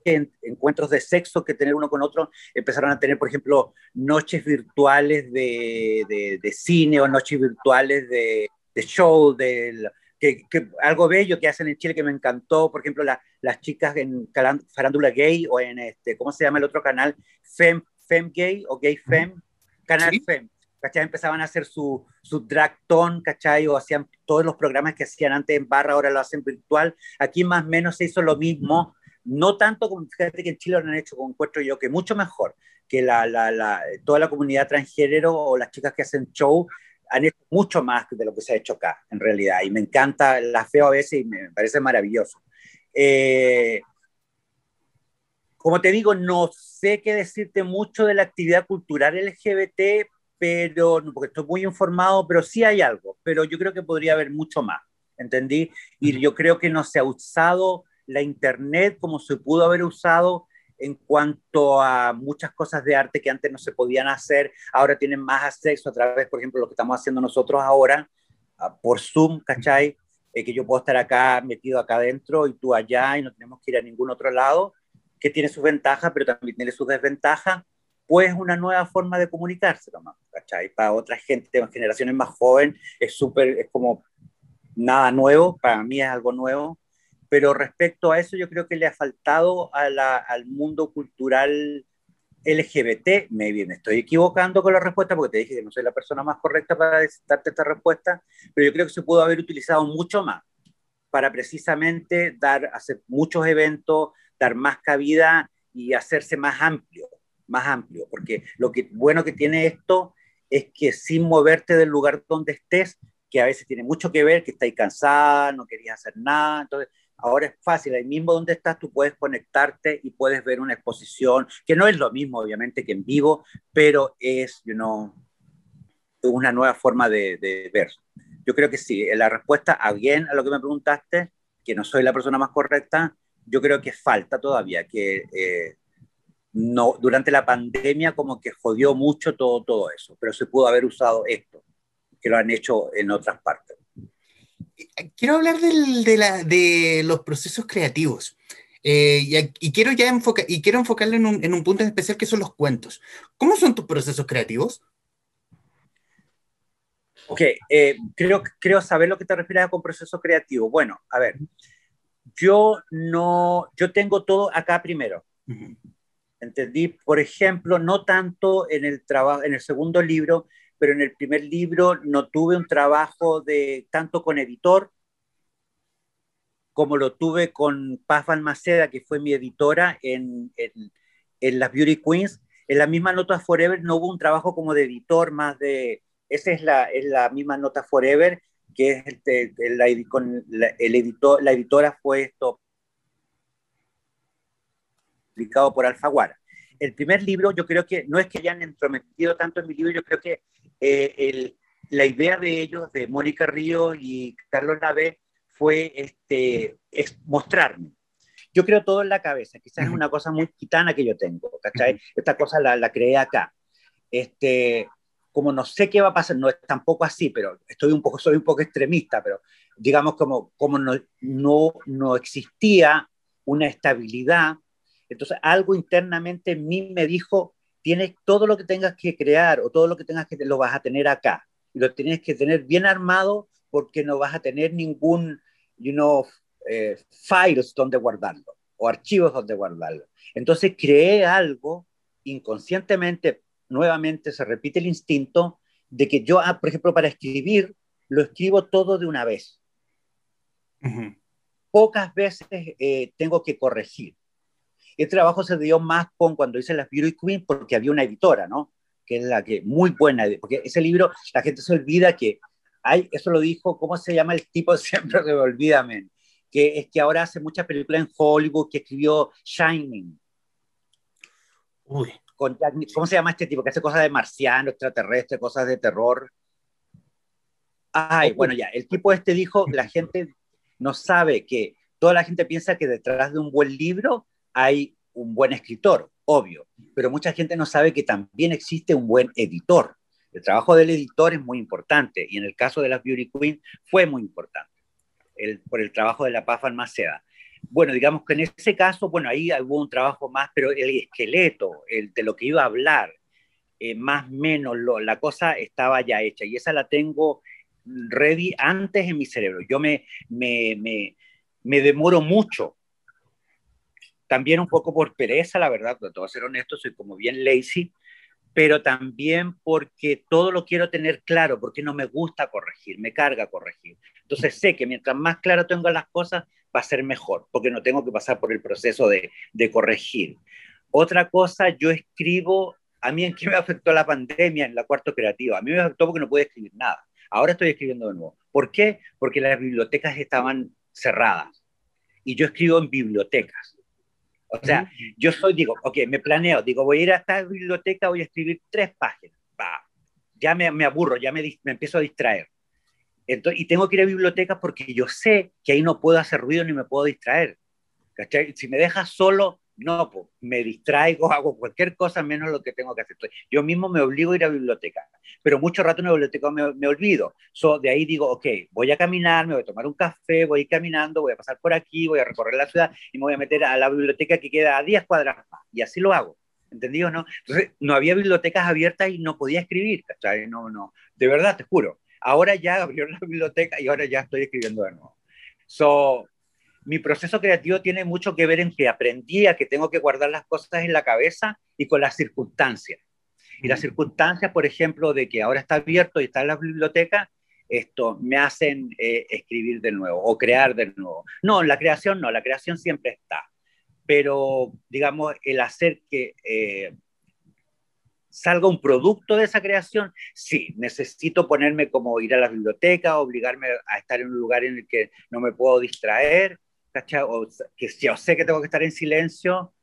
B: En, encuentros de sexo que tener uno con otro, empezaron a tener, por ejemplo, noches virtuales de, de, de cine o noches virtuales de, de show, de, que, que, algo bello que hacen en Chile que me encantó, por ejemplo, la, las chicas en Farándula Gay o en, este, ¿cómo se llama el otro canal? Fem, Fem Gay o Gay Fem, Canal ¿Sí? Fem. ¿Cachai? Empezaban a hacer su, su drag ton, ¿cachai? O hacían todos los programas que hacían antes en barra, ahora lo hacen virtual. Aquí más o menos se hizo lo mismo no tanto como fíjate que en Chile lo han hecho, como encuentro yo, que mucho mejor que la, la, la, toda la comunidad transgénero o las chicas que hacen show han hecho mucho más de lo que se ha hecho acá, en realidad. Y me encanta, las veo a veces y me parece maravilloso. Eh, como te digo, no sé qué decirte mucho de la actividad cultural LGBT, pero, porque estoy muy informado, pero sí hay algo, pero yo creo que podría haber mucho más, ¿entendí? Y yo creo que no se ha usado la Internet como se pudo haber usado en cuanto a muchas cosas de arte que antes no se podían hacer, ahora tienen más acceso a través, por ejemplo, lo que estamos haciendo nosotros ahora, ah, por Zoom, ¿cachai? Eh, que yo puedo estar acá metido acá adentro y tú allá y no tenemos que ir a ningún otro lado, que tiene sus ventajas, pero también tiene sus desventajas, pues una nueva forma de comunicarse, ¿cachai? Para otra gente, generaciones más jóvenes, es súper, es como nada nuevo, para mí es algo nuevo, pero respecto a eso yo creo que le ha faltado al mundo cultural LGBT, maybe me estoy equivocando con la respuesta porque te dije que no soy la persona más correcta para darte esta respuesta, pero yo creo que se pudo haber utilizado mucho más para precisamente dar, hacer muchos eventos, dar más cabida y hacerse más amplio, más amplio, porque lo bueno que tiene esto es que sin moverte del lugar donde estés, que a veces tiene mucho que ver, que estáis cansada, no querías hacer nada, entonces ahora es fácil, ahí mismo donde estás tú puedes conectarte y puedes ver una exposición, que no es lo mismo obviamente que en vivo, pero es, you know, una nueva forma de, de ver. Yo creo que sí, la respuesta a bien a lo que me preguntaste, que no soy la persona más correcta, yo creo que falta todavía, que eh, no, durante la pandemia como que jodió mucho todo, todo eso, pero se pudo haber usado esto, que lo han hecho en otras partes
A: quiero hablar de, los procesos creativos. Eh, y, quiero ya enfocar y quiero enfocarlo en un, punto en especial que son los cuentos. ¿Cómo son tus procesos creativos?
B: Ok, eh, creo, creo saber lo que te refieres con proceso creativo. Bueno, a ver, yo no, yo tengo todo acá primero. Entendí, por ejemplo, no tanto en el trabajo, en el segundo libro, pero en el primer libro no tuve un trabajo de tanto con editor como lo tuve con Paz Balmaceda, que fue mi editora en, en, las Beauty Queens. En la misma Nota Forever no hubo un trabajo como de editor, más de... Esa es la, es la misma Nota Forever, que es este, la, con el editor, la editora fue esto publicado por Alfaguara. El primer libro, yo creo que no es que hayan entrometido tanto en mi libro, yo creo que eh, la idea de ellos, de Mónica Río y Carlos Nave, fue este, mostrarme. Yo creo todo en la cabeza, quizás es una cosa muy gitana que yo tengo, ¿cachai? Esta cosa la, la creé acá. Este, como no sé qué va a pasar, no es tampoco así, pero estoy un poco, soy un poco extremista, pero digamos como, como no, no, no existía una estabilidad, entonces algo internamente en mí me dijo, tienes todo lo que tengas que crear o todo lo que tengas que lo vas a tener acá y lo tienes que tener bien armado porque no vas a tener ningún, you know, eh, files donde guardarlo o archivos donde guardarlo. Entonces creé algo inconscientemente, nuevamente se repite el instinto de que yo, ah, por ejemplo, para escribir, lo escribo todo de una vez. Pocas veces eh, tengo que corregir. Este trabajo se dio más con cuando hice las Beauty Queen porque había una editora, ¿no? Que es la que, muy buena, porque ese libro, la gente se olvida que hay, eso lo dijo, ¿cómo se llama el tipo? (laughs) Siempre se me olvida, men, que es que ahora hace muchas películas en Hollywood, que escribió Shining. Uy. Con ¿Cómo se llama este tipo? Que hace cosas de marciano, extraterrestre, cosas de terror. Ay, bueno, ya, el tipo este dijo, la gente no sabe que toda la gente piensa que detrás de un buen libro hay un buen escritor, obvio, pero mucha gente no sabe que también existe un buen editor. El trabajo del editor es muy importante y en el caso de las Beauty Queen fue muy importante el, por el trabajo de la Paz Almaceda. Bueno, digamos que en ese caso, bueno, ahí hubo un trabajo más, pero el esqueleto, el de lo que iba a hablar, eh, más menos lo, la cosa estaba ya hecha y esa la tengo ready antes en mi cerebro. Yo me, me, me, me demoro mucho también un poco por pereza, la verdad, de todo ser honesto, soy como bien lazy, pero también porque todo lo quiero tener claro, porque no me gusta corregir, me carga corregir. Entonces sé que mientras más claro tengo las cosas, va a ser mejor, porque no tengo que pasar por el proceso de, de corregir. Otra cosa, yo escribo, a mí en qué me afectó la pandemia en la cuarto creativa, a mí me afectó porque no pude escribir nada. Ahora estoy escribiendo de nuevo. ¿Por qué? Porque las bibliotecas estaban cerradas y yo escribo en bibliotecas. O sea, yo soy, digo, ok, me planeo, digo, voy a ir a esta biblioteca, voy a escribir tres páginas. ya me, me, aburro, ya me, me empiezo a distraer. Entonces, y tengo que ir a bibliotecas porque yo sé que ahí no puedo hacer ruido ni me puedo distraer. ¿cachai? Si me dejas solo, no, pues, me distraigo, (laughs) hago cualquier cosa menos lo que tengo que hacer. Yo mismo me obligo a ir a la biblioteca, pero mucho rato en la biblioteca me, me olvido. So, de ahí digo, ok, voy a caminar, me voy a tomar un café, voy a ir caminando, voy a pasar por aquí, voy a recorrer la ciudad y me voy a meter a la biblioteca que queda a 10 cuadras más. Y así lo hago. ¿Entendido? No? Entonces, no había bibliotecas abiertas y no podía escribir, ¿cachai? No, no, de verdad, te juro. Ahora ya (laughs) abrió la biblioteca y ahora ya estoy escribiendo de nuevo. So, mi proceso creativo tiene mucho que ver en que aprendí a que tengo que guardar las cosas en la cabeza y con las circunstancias. Y las circunstancias, por ejemplo, de que ahora está abierto y está en la biblioteca, esto me hacen eh, escribir de nuevo o crear de nuevo. No, la creación no, la creación siempre está. Pero, digamos, el hacer que eh, salga un producto de esa creación, sí, necesito ponerme como ir a la biblioteca, obligarme a estar en un lugar en el que no me puedo distraer, ¿cachai? O que yo sé que tengo que estar en silencio.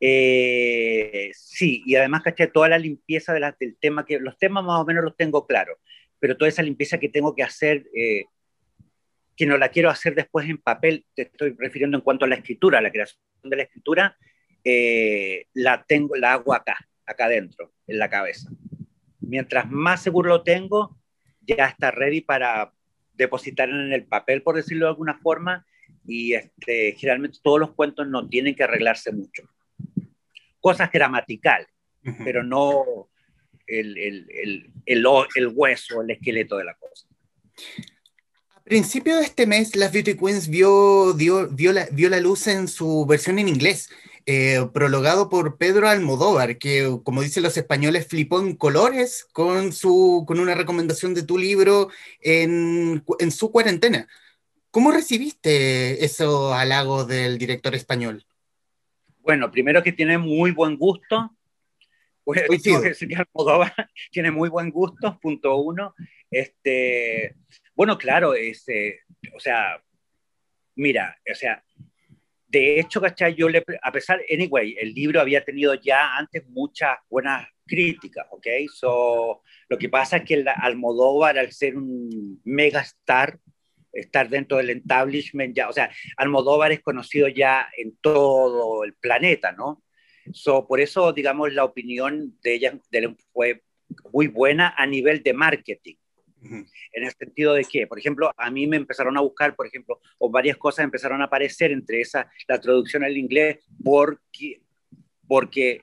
B: Eh, sí, y además, ¿cachai? Toda la limpieza de la, del tema, que los temas más o menos los tengo claros, pero toda esa limpieza que tengo que hacer, eh, que no la quiero hacer después en papel, te estoy refiriendo en cuanto a la escritura, la creación de la escritura, eh, la tengo, la hago acá, acá adentro, en la cabeza. Mientras más seguro lo tengo, ya está ready para depositar en el papel, por decirlo de alguna forma, y este, generalmente todos los cuentos no tienen que arreglarse mucho. Cosas gramaticales, pero no el, el, el, el, hueso, el esqueleto de la cosa.
A: A principio de este mes, Las Beauty Queens vio, dio, vio, la, vio la luz en su versión en inglés. Eh, prologado por Pedro Almodóvar, que como dicen los españoles, flipó en colores con, su, con una recomendación de tu libro en, en su cuarentena. ¿Cómo recibiste esos halagos del director español?
B: Bueno, primero que tiene muy buen gusto. Pues, tengo que decir que Almodóvar (laughs) tiene muy buen gusto, punto uno. Este, bueno, claro, este, o sea, mira, o sea, de hecho, ¿cachai? Yo le, a pesar, anyway, el libro había tenido ya antes muchas buenas críticas, ¿ok? So, lo que pasa es que Almodóvar, al ser un mega star, estar dentro del establishment ya, o sea, Almodóvar es conocido ya en todo el planeta, ¿no? So, por eso, digamos, la opinión de ella de fue muy buena a nivel de marketing. En el sentido de que, por ejemplo, a mí me empezaron a buscar, por ejemplo, o varias cosas empezaron a aparecer, entre esas la traducción al inglés, porque, porque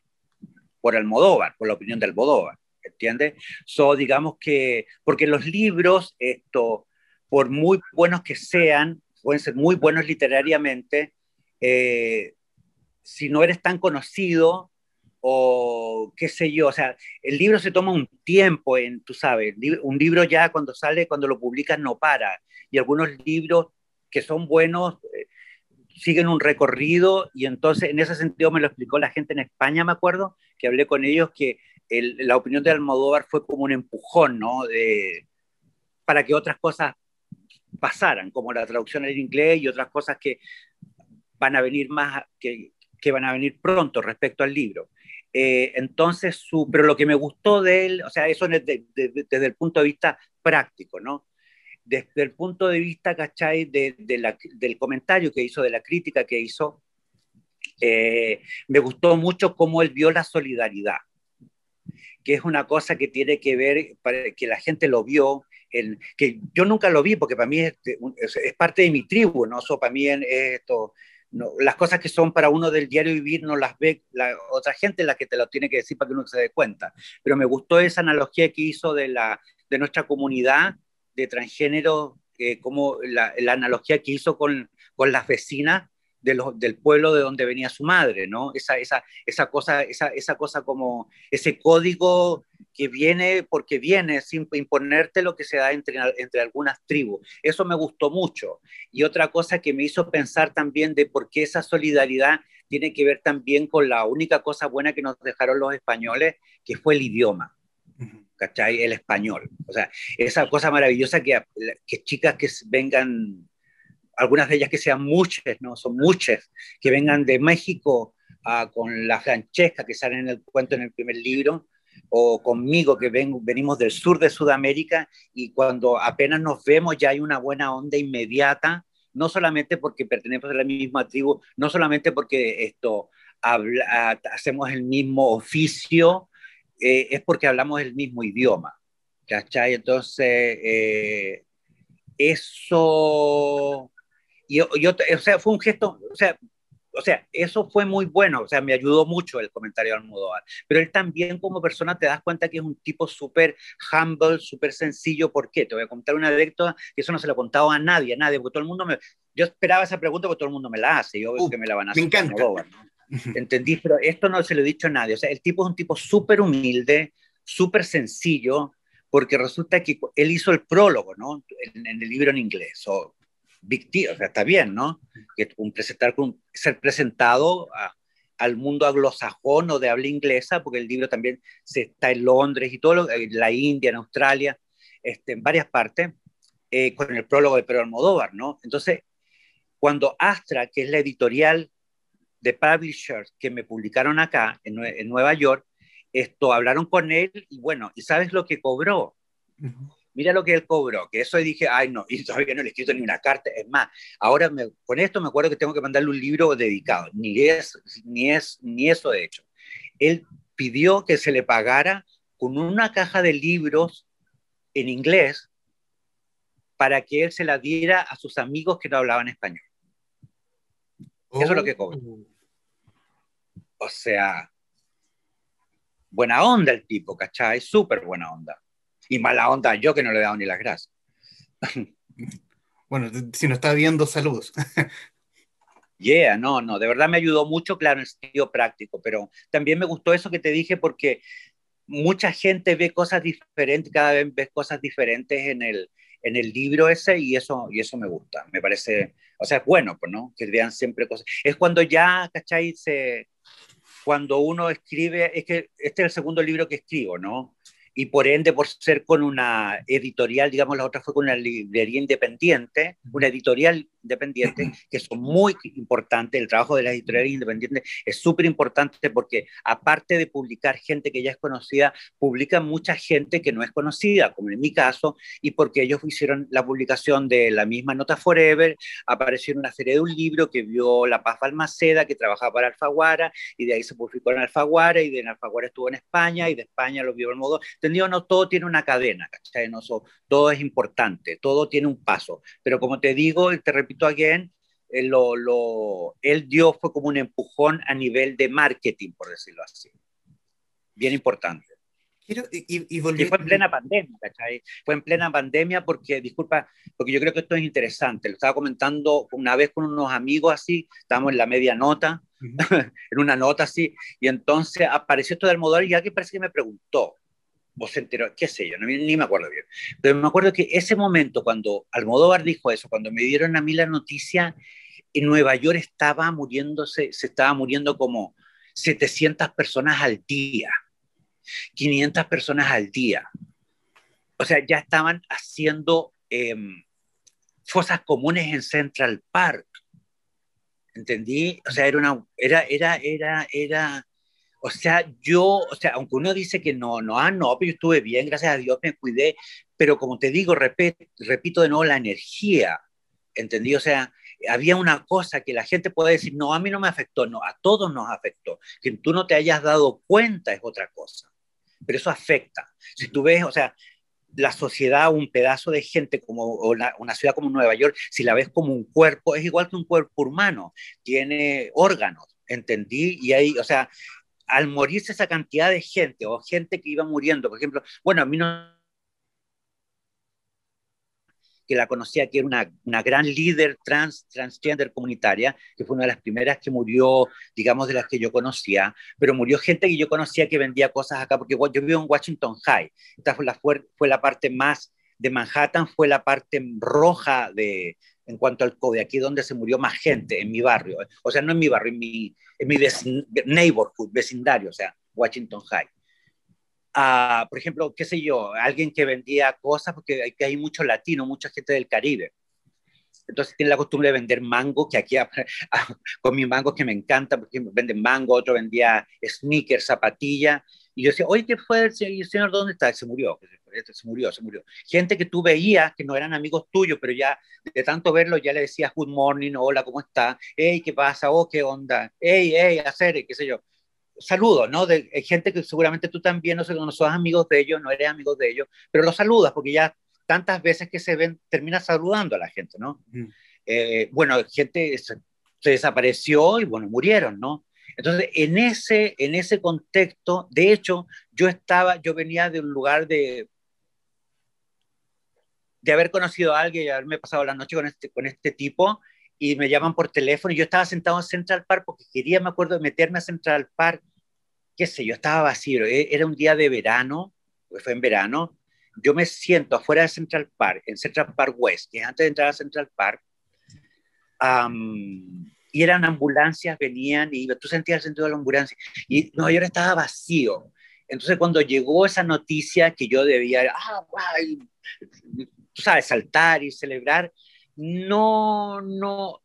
B: por Almodóvar, por la opinión de Almodóvar, ¿entiendes? So, digamos que, porque los libros, esto, por muy buenos que sean, pueden ser muy buenos literariamente, eh, si no eres tan conocido, o qué sé yo, o sea, el libro se toma un tiempo en, tú sabes, un libro ya cuando sale, cuando lo publicas no para, y algunos libros que son buenos eh, siguen un recorrido, y entonces en ese sentido me lo explicó la gente en España, me acuerdo, que hablé con ellos, que la opinión de Almodóvar fue como un empujón, ¿no? De, para que otras cosas pasaran, como la traducción al inglés y otras cosas que van a venir más, que, que van a venir pronto respecto al libro. Eh, entonces, su, pero lo que me gustó de él, o sea, eso desde, el punto de vista práctico, ¿no? Desde el punto de vista, ¿cachai? De, del comentario que hizo, de la crítica que hizo, eh, me gustó mucho cómo él vio la solidaridad, que es una cosa que tiene que ver, para que la gente lo vio, el, que yo nunca lo vi porque para mí es, es, parte de mi tribu, ¿no? So, para mí es esto, las cosas que son para uno del diario vivir no las ve la otra gente la que te lo tiene que decir para que uno se dé cuenta. Pero me gustó esa analogía que hizo de, la, de nuestra comunidad de transgénero, eh, como la, la, analogía que hizo con, con las vecinas del pueblo de donde venía su madre, ¿no? Esa, esa, esa, cosa, esa, esa cosa como ese código que viene porque viene sin imponerte lo que se da entre, entre algunas tribus. Eso me gustó mucho. Y otra cosa que me hizo pensar también de por qué esa solidaridad tiene que ver también con la única cosa buena que nos dejaron los españoles, que fue el idioma. ¿Cachai? El español. O sea, esa cosa maravillosa que, que chicas que vengan algunas de ellas que sean muchas, ¿no? Son muchas, que vengan de México con la Francesca que sale en el cuento en el primer libro, o conmigo que ven, venimos del sur de Sudamérica y cuando apenas nos vemos ya hay una buena onda inmediata no solamente porque pertenecemos a la misma tribu, no solamente porque esto habla, hacemos el mismo oficio, eh, es porque hablamos el mismo idioma. ¿Cachai? Entonces, eh, eso, y, y, o sea, fue un gesto, o sea, o sea, eso fue muy bueno, o sea, me ayudó mucho el comentario de Almodóvar, pero él también como persona te das cuenta que es un tipo súper humble, súper sencillo, ¿por qué? Te voy a contar una anécdota que eso no se lo he contado a nadie, a nadie, porque todo el mundo me, yo esperaba esa pregunta porque todo el mundo me la hace, yo veo que me la van a hacer.
A: Me encanta.
B: Almodóvar, ¿no? (laughs) ¿Entendí? Pero esto no se lo he dicho a nadie, o sea, el tipo es un tipo súper humilde, súper sencillo, porque resulta que él hizo el prólogo, ¿no? En, en el libro en inglés, o Deal, o sea, está bien, ¿no? Que un presentar, ser presentado a, al mundo anglosajón o de habla inglesa, porque el libro también se, está en Londres y todo, lo, en la India, en Australia, este, en varias partes, eh, con el prólogo de Pedro Almodóvar, ¿no? Entonces, cuando Astra, que es la editorial de publishers que me publicaron acá, en, en Nueva York, esto, hablaron con él y bueno, ¿y sabes lo que cobró? Uh -huh mira lo que él cobró, que eso dije, ay no, y todavía no le he escrito ni una carta, es más, ahora me, con esto me acuerdo que tengo que mandarle un libro dedicado, ni es, ni es, ni eso de hecho. Él pidió que se le pagara con una caja de libros en inglés para que él se la diera a sus amigos que no hablaban español. Eso es lo que cobró. O sea, buena onda el tipo, ¿cachai? Súper buena onda y mala onda yo que no le he dado ni las gracias.
A: Bueno, si no está viendo, saludos.
B: Yeah, no, no, de verdad me ayudó mucho, claro, en el sentido práctico, pero también me gustó eso que te dije porque mucha gente ve cosas diferentes, cada vez ves cosas diferentes en el, en el libro ese y eso, y eso me gusta, me parece, o sea, es bueno, pues, ¿no? Que vean siempre cosas. Es cuando ya, ¿cachai? Se, cuando uno escribe, es que este es el segundo libro que escribo, ¿no? Y por ende, por ser con una editorial, digamos, la otra fue con una librería independiente, una editorial independiente, que son muy importantes, el trabajo de las editoriales independientes es súper importante porque aparte de publicar gente que ya es conocida, publican mucha gente que no es conocida, como en mi caso, y porque ellos hicieron la publicación de la misma Nota Forever, apareció en una serie de un libro que vio La Paz Balmaceda, que trabajaba para Alfaguara, y de ahí se publicó en Alfaguara, y de Alfaguara estuvo en España, y de España lo vio el modo entendido no, todo tiene una cadena, ¿cachai? No, so, todo es importante, todo tiene un paso. Pero como te digo, te repito again, eh, lo, lo, él dio fue como un empujón a nivel de marketing, por decirlo así. Bien importante.
A: Quiero, y, y,
B: y, fue en plena pandemia, ¿cachai? Fue en plena pandemia porque, disculpa, porque yo creo que esto es interesante. Lo estaba comentando una vez con unos amigos así, estábamos en la media nota, uh (laughs) -huh. en una nota así, y entonces apareció esto del Almodóvar y alguien parece que me preguntó, o se enteró, qué sé yo, no, ni me acuerdo bien. Pero me acuerdo que ese momento, cuando Almodóvar dijo eso, cuando me dieron a mí la noticia, en Nueva York estaba muriéndose, se estaba muriendo como 700 personas al día, 500 personas al día. O sea, ya estaban haciendo eh, fosas comunes en Central Park. ¿Entendí? O sea, era una, era, era, era, era, o sea, yo, o sea, aunque uno dice que no, no, ah, no, pero yo estuve bien, gracias a Dios me cuidé, pero como te digo, repito, repito de nuevo la energía, ¿entendí? O sea, había una cosa que la gente puede decir, no, a mí no me afectó, no, a todos nos afectó. Que tú no te hayas dado cuenta es otra cosa, pero eso afecta. Si tú ves, o sea, la sociedad, un pedazo de gente como una, una, ciudad como Nueva York, si la ves como un cuerpo, es igual que un cuerpo humano, tiene órganos, ¿entendí? Y ahí, o sea, al morirse esa cantidad de gente o gente que iba muriendo, por ejemplo, bueno, a mí no que la conocía, que era una, una, gran líder trans, transgender comunitaria, que fue una de las primeras que murió, digamos, de las que yo conocía, pero murió gente que yo conocía que vendía cosas acá, porque yo vivo en Washington High, esta fue la, fue, fue la parte más de Manhattan, fue la parte roja de, en cuanto al COVID, aquí donde se murió más gente, en mi barrio, o sea, no en mi barrio, en mi, en mi neighborhood, vecindario, o sea, Washington High. Uh, por ejemplo, qué sé yo, alguien que vendía cosas, porque hay, hay mucho latino, mucha gente del Caribe. Entonces tiene la costumbre de vender mango, que aquí a, (laughs) a, con mis mangos que me encanta, porque venden mango, otro vendía sneakers, zapatillas, Y yo decía, oye, ¿qué fue el señor, ¿Y el señor dónde está? Se murió, este se murió, se murió. Gente que tú veías que no eran amigos tuyos, pero ya de tanto verlo ya le decías good morning, hola, ¿cómo está? Hey, ¿qué pasa? Oh, ¿qué onda? Hey, hey, hacer, qué sé yo. Saludos, ¿no? De gente que seguramente tú también no, sé, no sos amigos de ellos, no eres amigo de ellos, pero los saludas porque ya tantas veces que se ven, terminas saludando a la gente, ¿no?
A: Mm.
B: Eh, bueno, gente se, se desapareció y bueno, murieron, ¿no? Entonces, en ese, en ese contexto, de hecho, yo estaba, yo venía de un lugar de, de haber conocido a alguien y haberme pasado la noche con este, con este tipo y me llaman por teléfono y yo estaba sentado en Central Park porque quería, me acuerdo, meterme a Central Park, qué sé, yo estaba vacío, e, era un día de verano, fue en verano, yo me siento afuera de Central Park, en Central Park West, que es antes de entrar a Central Park, um, y eran ambulancias, venían y tú sentías el sentido de la ambulancia. Y Nueva York estaba vacío. Entonces cuando llegó esa noticia que yo debía, ah, guay, tú sabes, saltar y celebrar, no, no,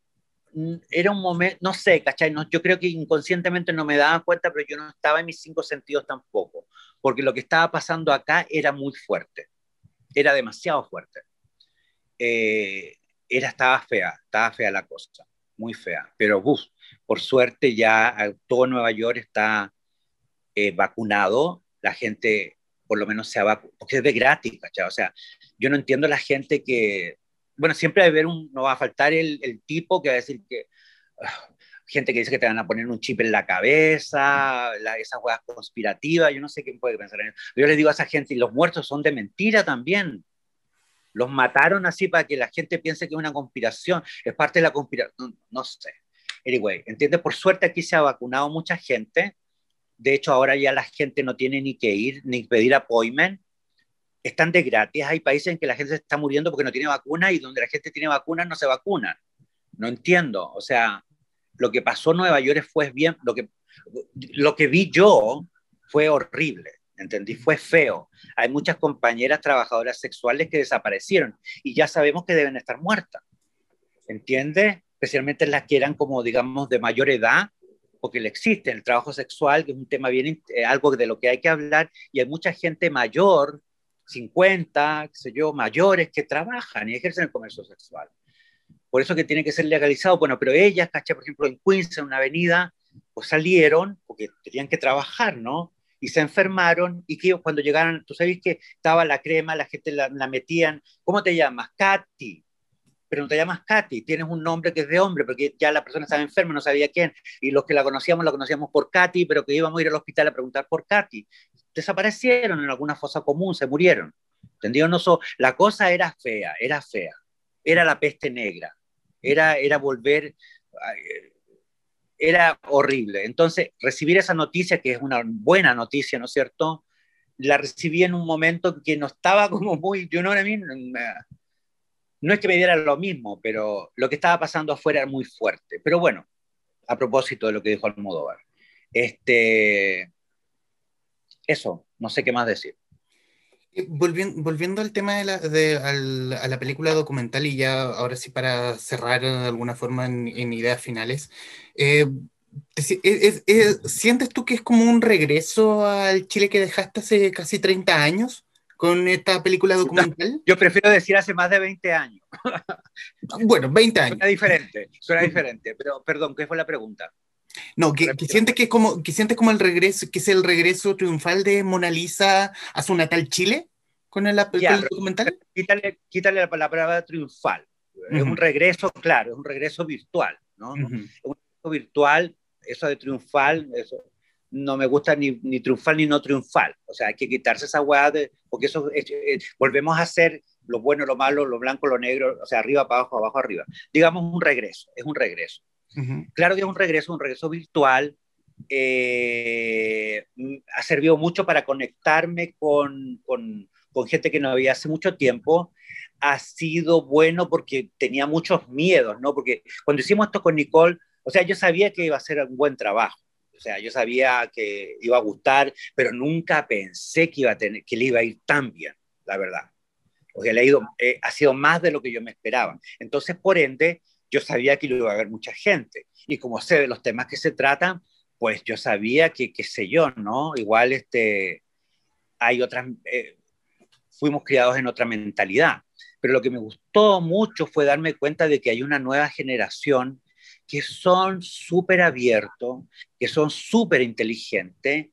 B: era un momento, no sé, ¿cachai? No, yo creo que inconscientemente no me daba cuenta, pero yo no estaba en mis cinco sentidos tampoco, porque lo que estaba pasando acá era muy fuerte, era demasiado fuerte. Eh, era, estaba fea, estaba fea la cosa muy fea. Pero uf, por suerte ya todo Nueva York está eh, vacunado, la gente por lo menos se ha vacunado, porque es de gratis, ¿cachai? O sea, yo no entiendo la gente que, bueno, siempre va a haber un, no va a faltar el, tipo que va a decir que, ah, gente que dice que te van a poner un chip en la cabeza, la, esas huevas conspirativas, yo no sé quién puede pensar. Yo les digo a esa gente, y los muertos son de mentira también los mataron así para que la gente piense que es una conspiración, es parte de la conspiración, no, sé. Anyway, ¿entiendes? Por suerte aquí se ha vacunado mucha gente, de hecho ahora ya la gente no tiene ni que ir, ni pedir appointment, están de gratis, hay países en que la gente se está muriendo porque no tiene vacuna y donde la gente tiene vacuna no se vacuna. No entiendo, o sea, lo que pasó en Nueva York fue bien, lo que, lo que vi yo fue horrible ¿entendí? Fue feo. Hay muchas compañeras trabajadoras sexuales que desaparecieron y ya sabemos que deben estar muertas, ¿entiendes? Especialmente las que eran como, digamos, de mayor edad, porque le existe el trabajo sexual, que es un tema bien, eh, algo de lo que hay que hablar, y hay mucha gente mayor, 50, qué sé yo, mayores, que trabajan y ejercen el comercio sexual. Por eso que tiene que ser legalizado. Bueno, pero ellas, ¿caché? Por ejemplo, en Queens, en una avenida, pues salieron porque tenían que trabajar, ¿no? Y se enfermaron y que cuando llegaron, tú sabes que estaba la crema, la gente la, metían, ¿cómo te llamas? Katy. Pero no te llamas Katy, tienes un nombre que es de hombre, porque ya la persona estaba enferma, no sabía quién, y los que la conocíamos la conocíamos por Katy, pero que íbamos a ir al hospital a preguntar por Katy. Desaparecieron en alguna fosa común, se murieron. ¿Entendido? No so, la cosa era fea, era fea. Era la peste negra. Era, era volver era horrible. Entonces, recibir esa noticia, que es una buena noticia, ¿no es cierto? La recibí en un momento que no estaba (laughs) como muy, yo no, no es que me diera lo mismo, pero lo que estaba pasando afuera era muy fuerte. Pero bueno, a propósito de lo que dijo Almodóvar, este, eso, no sé qué más decir.
A: Volviendo, volviendo al tema de la, de, al, a la película documental y ya ahora sí para cerrar de alguna forma en, en ideas finales, eh, es, es, ¿sientes tú que es como un regreso al Chile que dejaste hace casi 30 años con esta película documental?
B: Yo prefiero decir hace más de 20 años.
A: bueno, 20 años.
B: Suena diferente, suena (laughs) diferente, pero perdón, ¿qué fue la pregunta?
A: No, que, que, sientes que es como, que sientes como el regreso, que es el regreso triunfal de Mona Lisa a su natal Chile con el, documental.
B: Quítale, quítale la palabra triunfal. Uh -huh. Es un regreso, claro, es un regreso virtual, ¿no? Uh -huh. Es un regreso virtual, eso de triunfal, eso no me gusta ni, ni triunfal ni no triunfal. O sea, hay que quitarse esa hueá de, porque eso es, es, volvemos a hacer lo bueno, lo malo, lo blanco, lo negro, o sea, arriba para abajo, abajo, arriba. Digamos un regreso, es un regreso. Claro que es un regreso, un regreso virtual. Eh, ha servido mucho para conectarme con, con, gente que no había hace mucho tiempo. Ha sido bueno porque tenía muchos miedos, ¿no? Porque cuando hicimos esto con Nicole, o sea, yo sabía que iba a ser un buen trabajo. O sea, yo sabía que iba a gustar, pero nunca pensé que, iba a tener, que le iba a ir tan bien, la verdad. Porque le ha, eh, ha sido más de lo que yo me esperaba. Entonces, por ende, yo sabía que iba a haber mucha gente. Y como sé de los temas que se tratan, pues yo sabía que, qué sé yo, ¿no? Igual este, hay otras, eh, fuimos criados en otra mentalidad. Pero lo que me gustó mucho fue darme cuenta de que hay una nueva generación que son súper abiertos, que son súper inteligentes,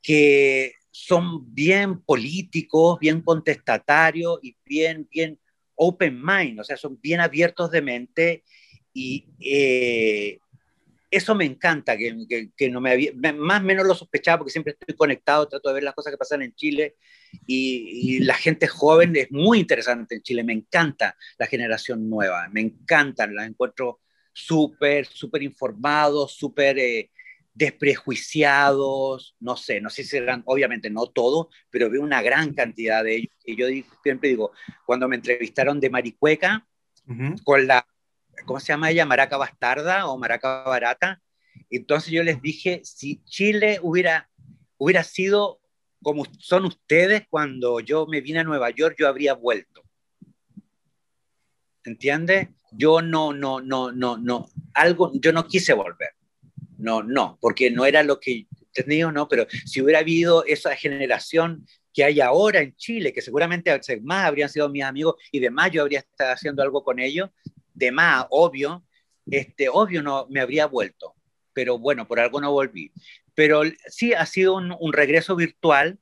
B: que son bien políticos, bien contestatarios y bien, bien open mind, o sea, son bien abiertos de mente y eh, eso me encanta, que, no me había, más o menos lo sospechaba porque siempre estoy conectado, trato de ver las cosas que pasan en Chile y, y, la gente joven es muy interesante en Chile, me encanta la generación nueva, me encantan, las encuentro súper, súper informados, súper eh, desprejuiciados, no sé, no sé si serán, obviamente no todos, pero veo una gran cantidad de ellos. Y yo siempre digo, cuando me entrevistaron de Maricueca, con la, ¿cómo se llama ella? Maraca Bastarda o Maraca Barata, entonces yo les dije, si Chile hubiera, hubiera sido como son ustedes, cuando yo me vine a Nueva York, yo habría vuelto. ¿Entiendes? Yo no, no, no, no, no, algo, yo no quise volver no, no, porque no era lo que tenía, no, pero si hubiera habido esa generación que hay ahora en Chile, que seguramente más habrían sido mis amigos y de más yo habría estado haciendo algo con ellos, de más, obvio, este, obvio no me habría vuelto, pero bueno, por algo no volví. Pero sí ha sido un, un regreso virtual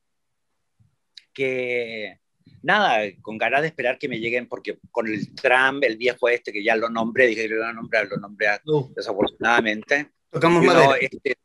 B: que, nada, con ganas de esperar que me lleguen, porque con el Trump, el viejo este, que ya lo nombré, dije que lo nombrar, lo nombré desafortunadamente,
A: Tocamos
B: no, este,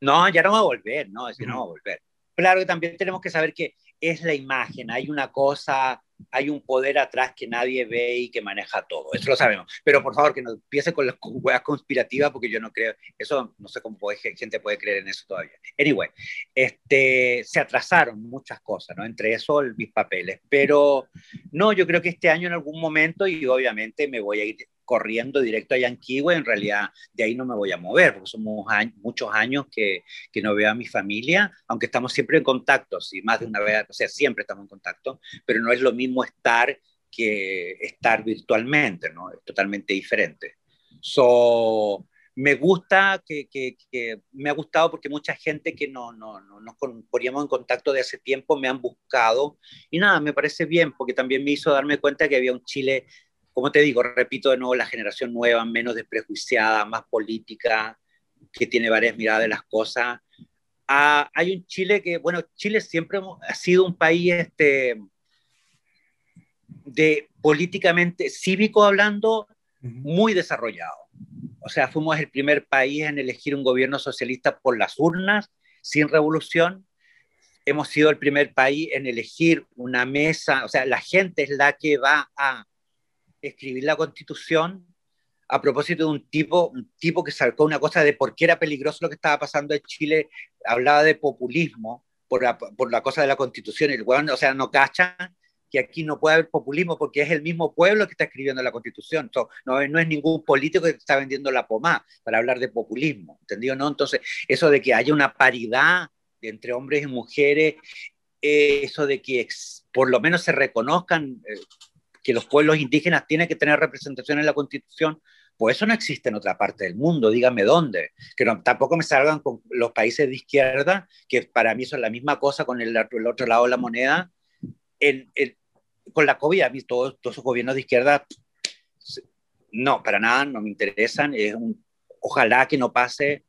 B: no, ya no va a volver, no, es que no va a volver. Claro que también tenemos que saber que es la imagen, hay una cosa, hay un poder atrás que nadie ve y que maneja todo, eso lo sabemos. Pero por favor, que no empiece con las (laughs) huevas conspirativas, porque yo no creo, eso no sé cómo puede, gente puede creer en eso todavía. Anyway, este, se atrasaron muchas cosas, ¿no? Entre eso, mis papeles. Pero no, yo creo que este año en algún momento, y obviamente me voy a ir corriendo directo a Yanquihue, en realidad de ahí no me voy a mover, porque somos muchos años que, no veo a mi familia, aunque estamos siempre en contacto, sí, más de una vez, o sea, siempre estamos en contacto, pero no es lo mismo estar que estar virtualmente, ¿no? Es totalmente diferente. So, me gusta que, me ha gustado porque mucha gente que no, no, no nos poníamos en contacto de hace tiempo me han buscado y nada, me parece bien porque también me hizo darme cuenta que había un Chile como te digo, repito de nuevo, la generación nueva, menos desprejuiciada, más política, que tiene varias miradas de las cosas. Ah, hay un Chile que, bueno, Chile siempre ha sido un país este, de políticamente, cívico hablando, muy desarrollado. O sea, fuimos el primer país en elegir un gobierno socialista por las urnas, sin revolución. Hemos sido el primer país en elegir una mesa, o sea, la gente es la que va a escribir la constitución a propósito de un tipo, un tipo que sacó una cosa de por qué era peligroso lo que estaba pasando en Chile, hablaba de populismo por la, por la cosa de la constitución, el weón, o sea, no cacha que aquí no puede haber populismo porque es el mismo pueblo que está escribiendo la constitución, no, no, no es ningún político que está vendiendo la pomá para hablar de populismo, ¿entendido? No? Entonces, eso de que haya una paridad entre hombres y mujeres, eh, eso de que por lo menos se reconozcan eh, que los pueblos indígenas tienen que tener representación en la Constitución, pues eso no existe en otra parte del mundo, dígame dónde. Que tampoco me salgan con los países de izquierda, que para mí son la misma cosa con el, el otro lado de la moneda. Con la COVID, a mí todos, todos esos gobiernos de izquierda, no, para nada, no me interesan. Es un, ojalá que no pase.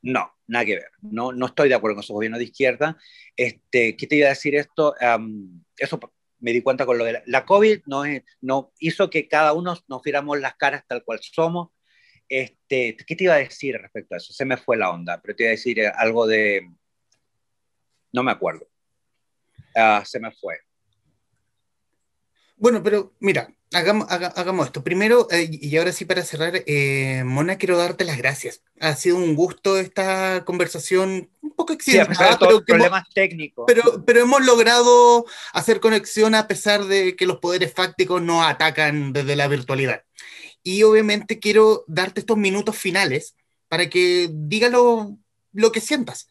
B: No, nada que ver. No, no estoy de acuerdo con esos gobiernos de izquierda. Este, ¿Qué te iba a decir esto? Um, eso me di cuenta con lo de la, la COVID, no, no hizo que cada uno nos viéramos las caras tal cual somos. Este, ¿Qué te iba a decir respecto a eso? Se me fue la onda, pero te iba a decir algo de... No me acuerdo. Uh, se me fue.
A: Bueno, pero mira, hagamos, hagamos esto. Primero, eh, y ahora sí para cerrar, eh, Mona, quiero darte las gracias. Ha sido un gusto esta conversación, un poco accidentada,
B: sí, pero, problemas hemos, técnicos.
A: Pero, pero hemos logrado hacer conexión a pesar de que los poderes fácticos nos atacan desde la virtualidad. Y obviamente quiero darte estos minutos finales para que digas lo, lo que sientas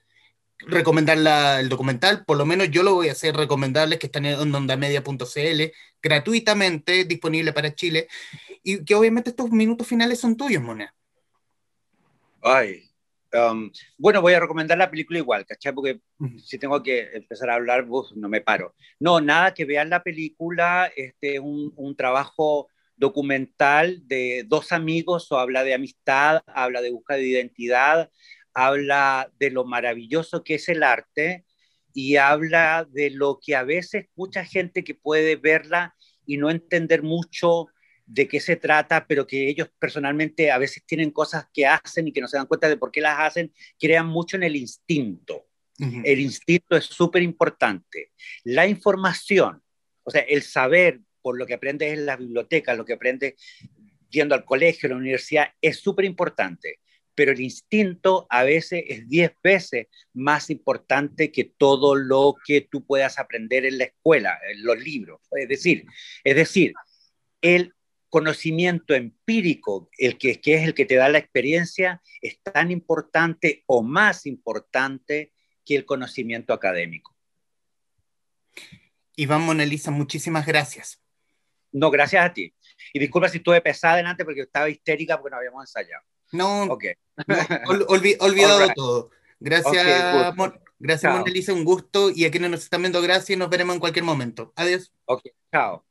A: recomendar la, el documental, por lo menos yo lo voy a hacer, recomendarles que están en ondamedia.cl, gratuitamente, disponible para Chile, y que obviamente estos minutos finales son tuyos, Mona.
B: Ay. um, bueno, voy a recomendar la película igual, ¿cachai? Porque si tengo que empezar a hablar, uf, no me paro. No, nada, que vean la película, este, un, un trabajo documental de dos amigos, o habla de amistad, habla de búsqueda de identidad, habla de lo maravilloso que es el arte y habla de lo que a veces mucha gente que puede verla y no entender mucho de qué se trata, pero que ellos personalmente a veces tienen cosas que hacen y que no se dan cuenta de por qué las hacen, crean mucho en el instinto. El instinto es súper importante. La información, o sea, el saber por lo que aprendes en la biblioteca, lo que aprendes yendo al colegio, a la universidad, es súper importante. Pero el instinto a veces es 10 veces más importante que todo lo que tú puedas aprender en la escuela, en los libros. Es decir, es decir, el conocimiento empírico, el que, que es el que te da la experiencia, es tan importante o más importante que el conocimiento académico.
A: Iván Mona Lisa, muchísimas gracias.
B: No, gracias a ti. Y disculpa si estuve pesada adelante porque estaba histérica porque no habíamos ensayado.
A: No,
B: Ok.
A: no, (laughs) ol- olvi- olvidado
B: right.
A: todo. Gracias,
B: Ok, good.
A: Mon- gracias. Mona Lisa, un gusto. Y a quienes nos están viendo, gracias y nos veremos en cualquier momento. Adiós.
B: Ok, chao.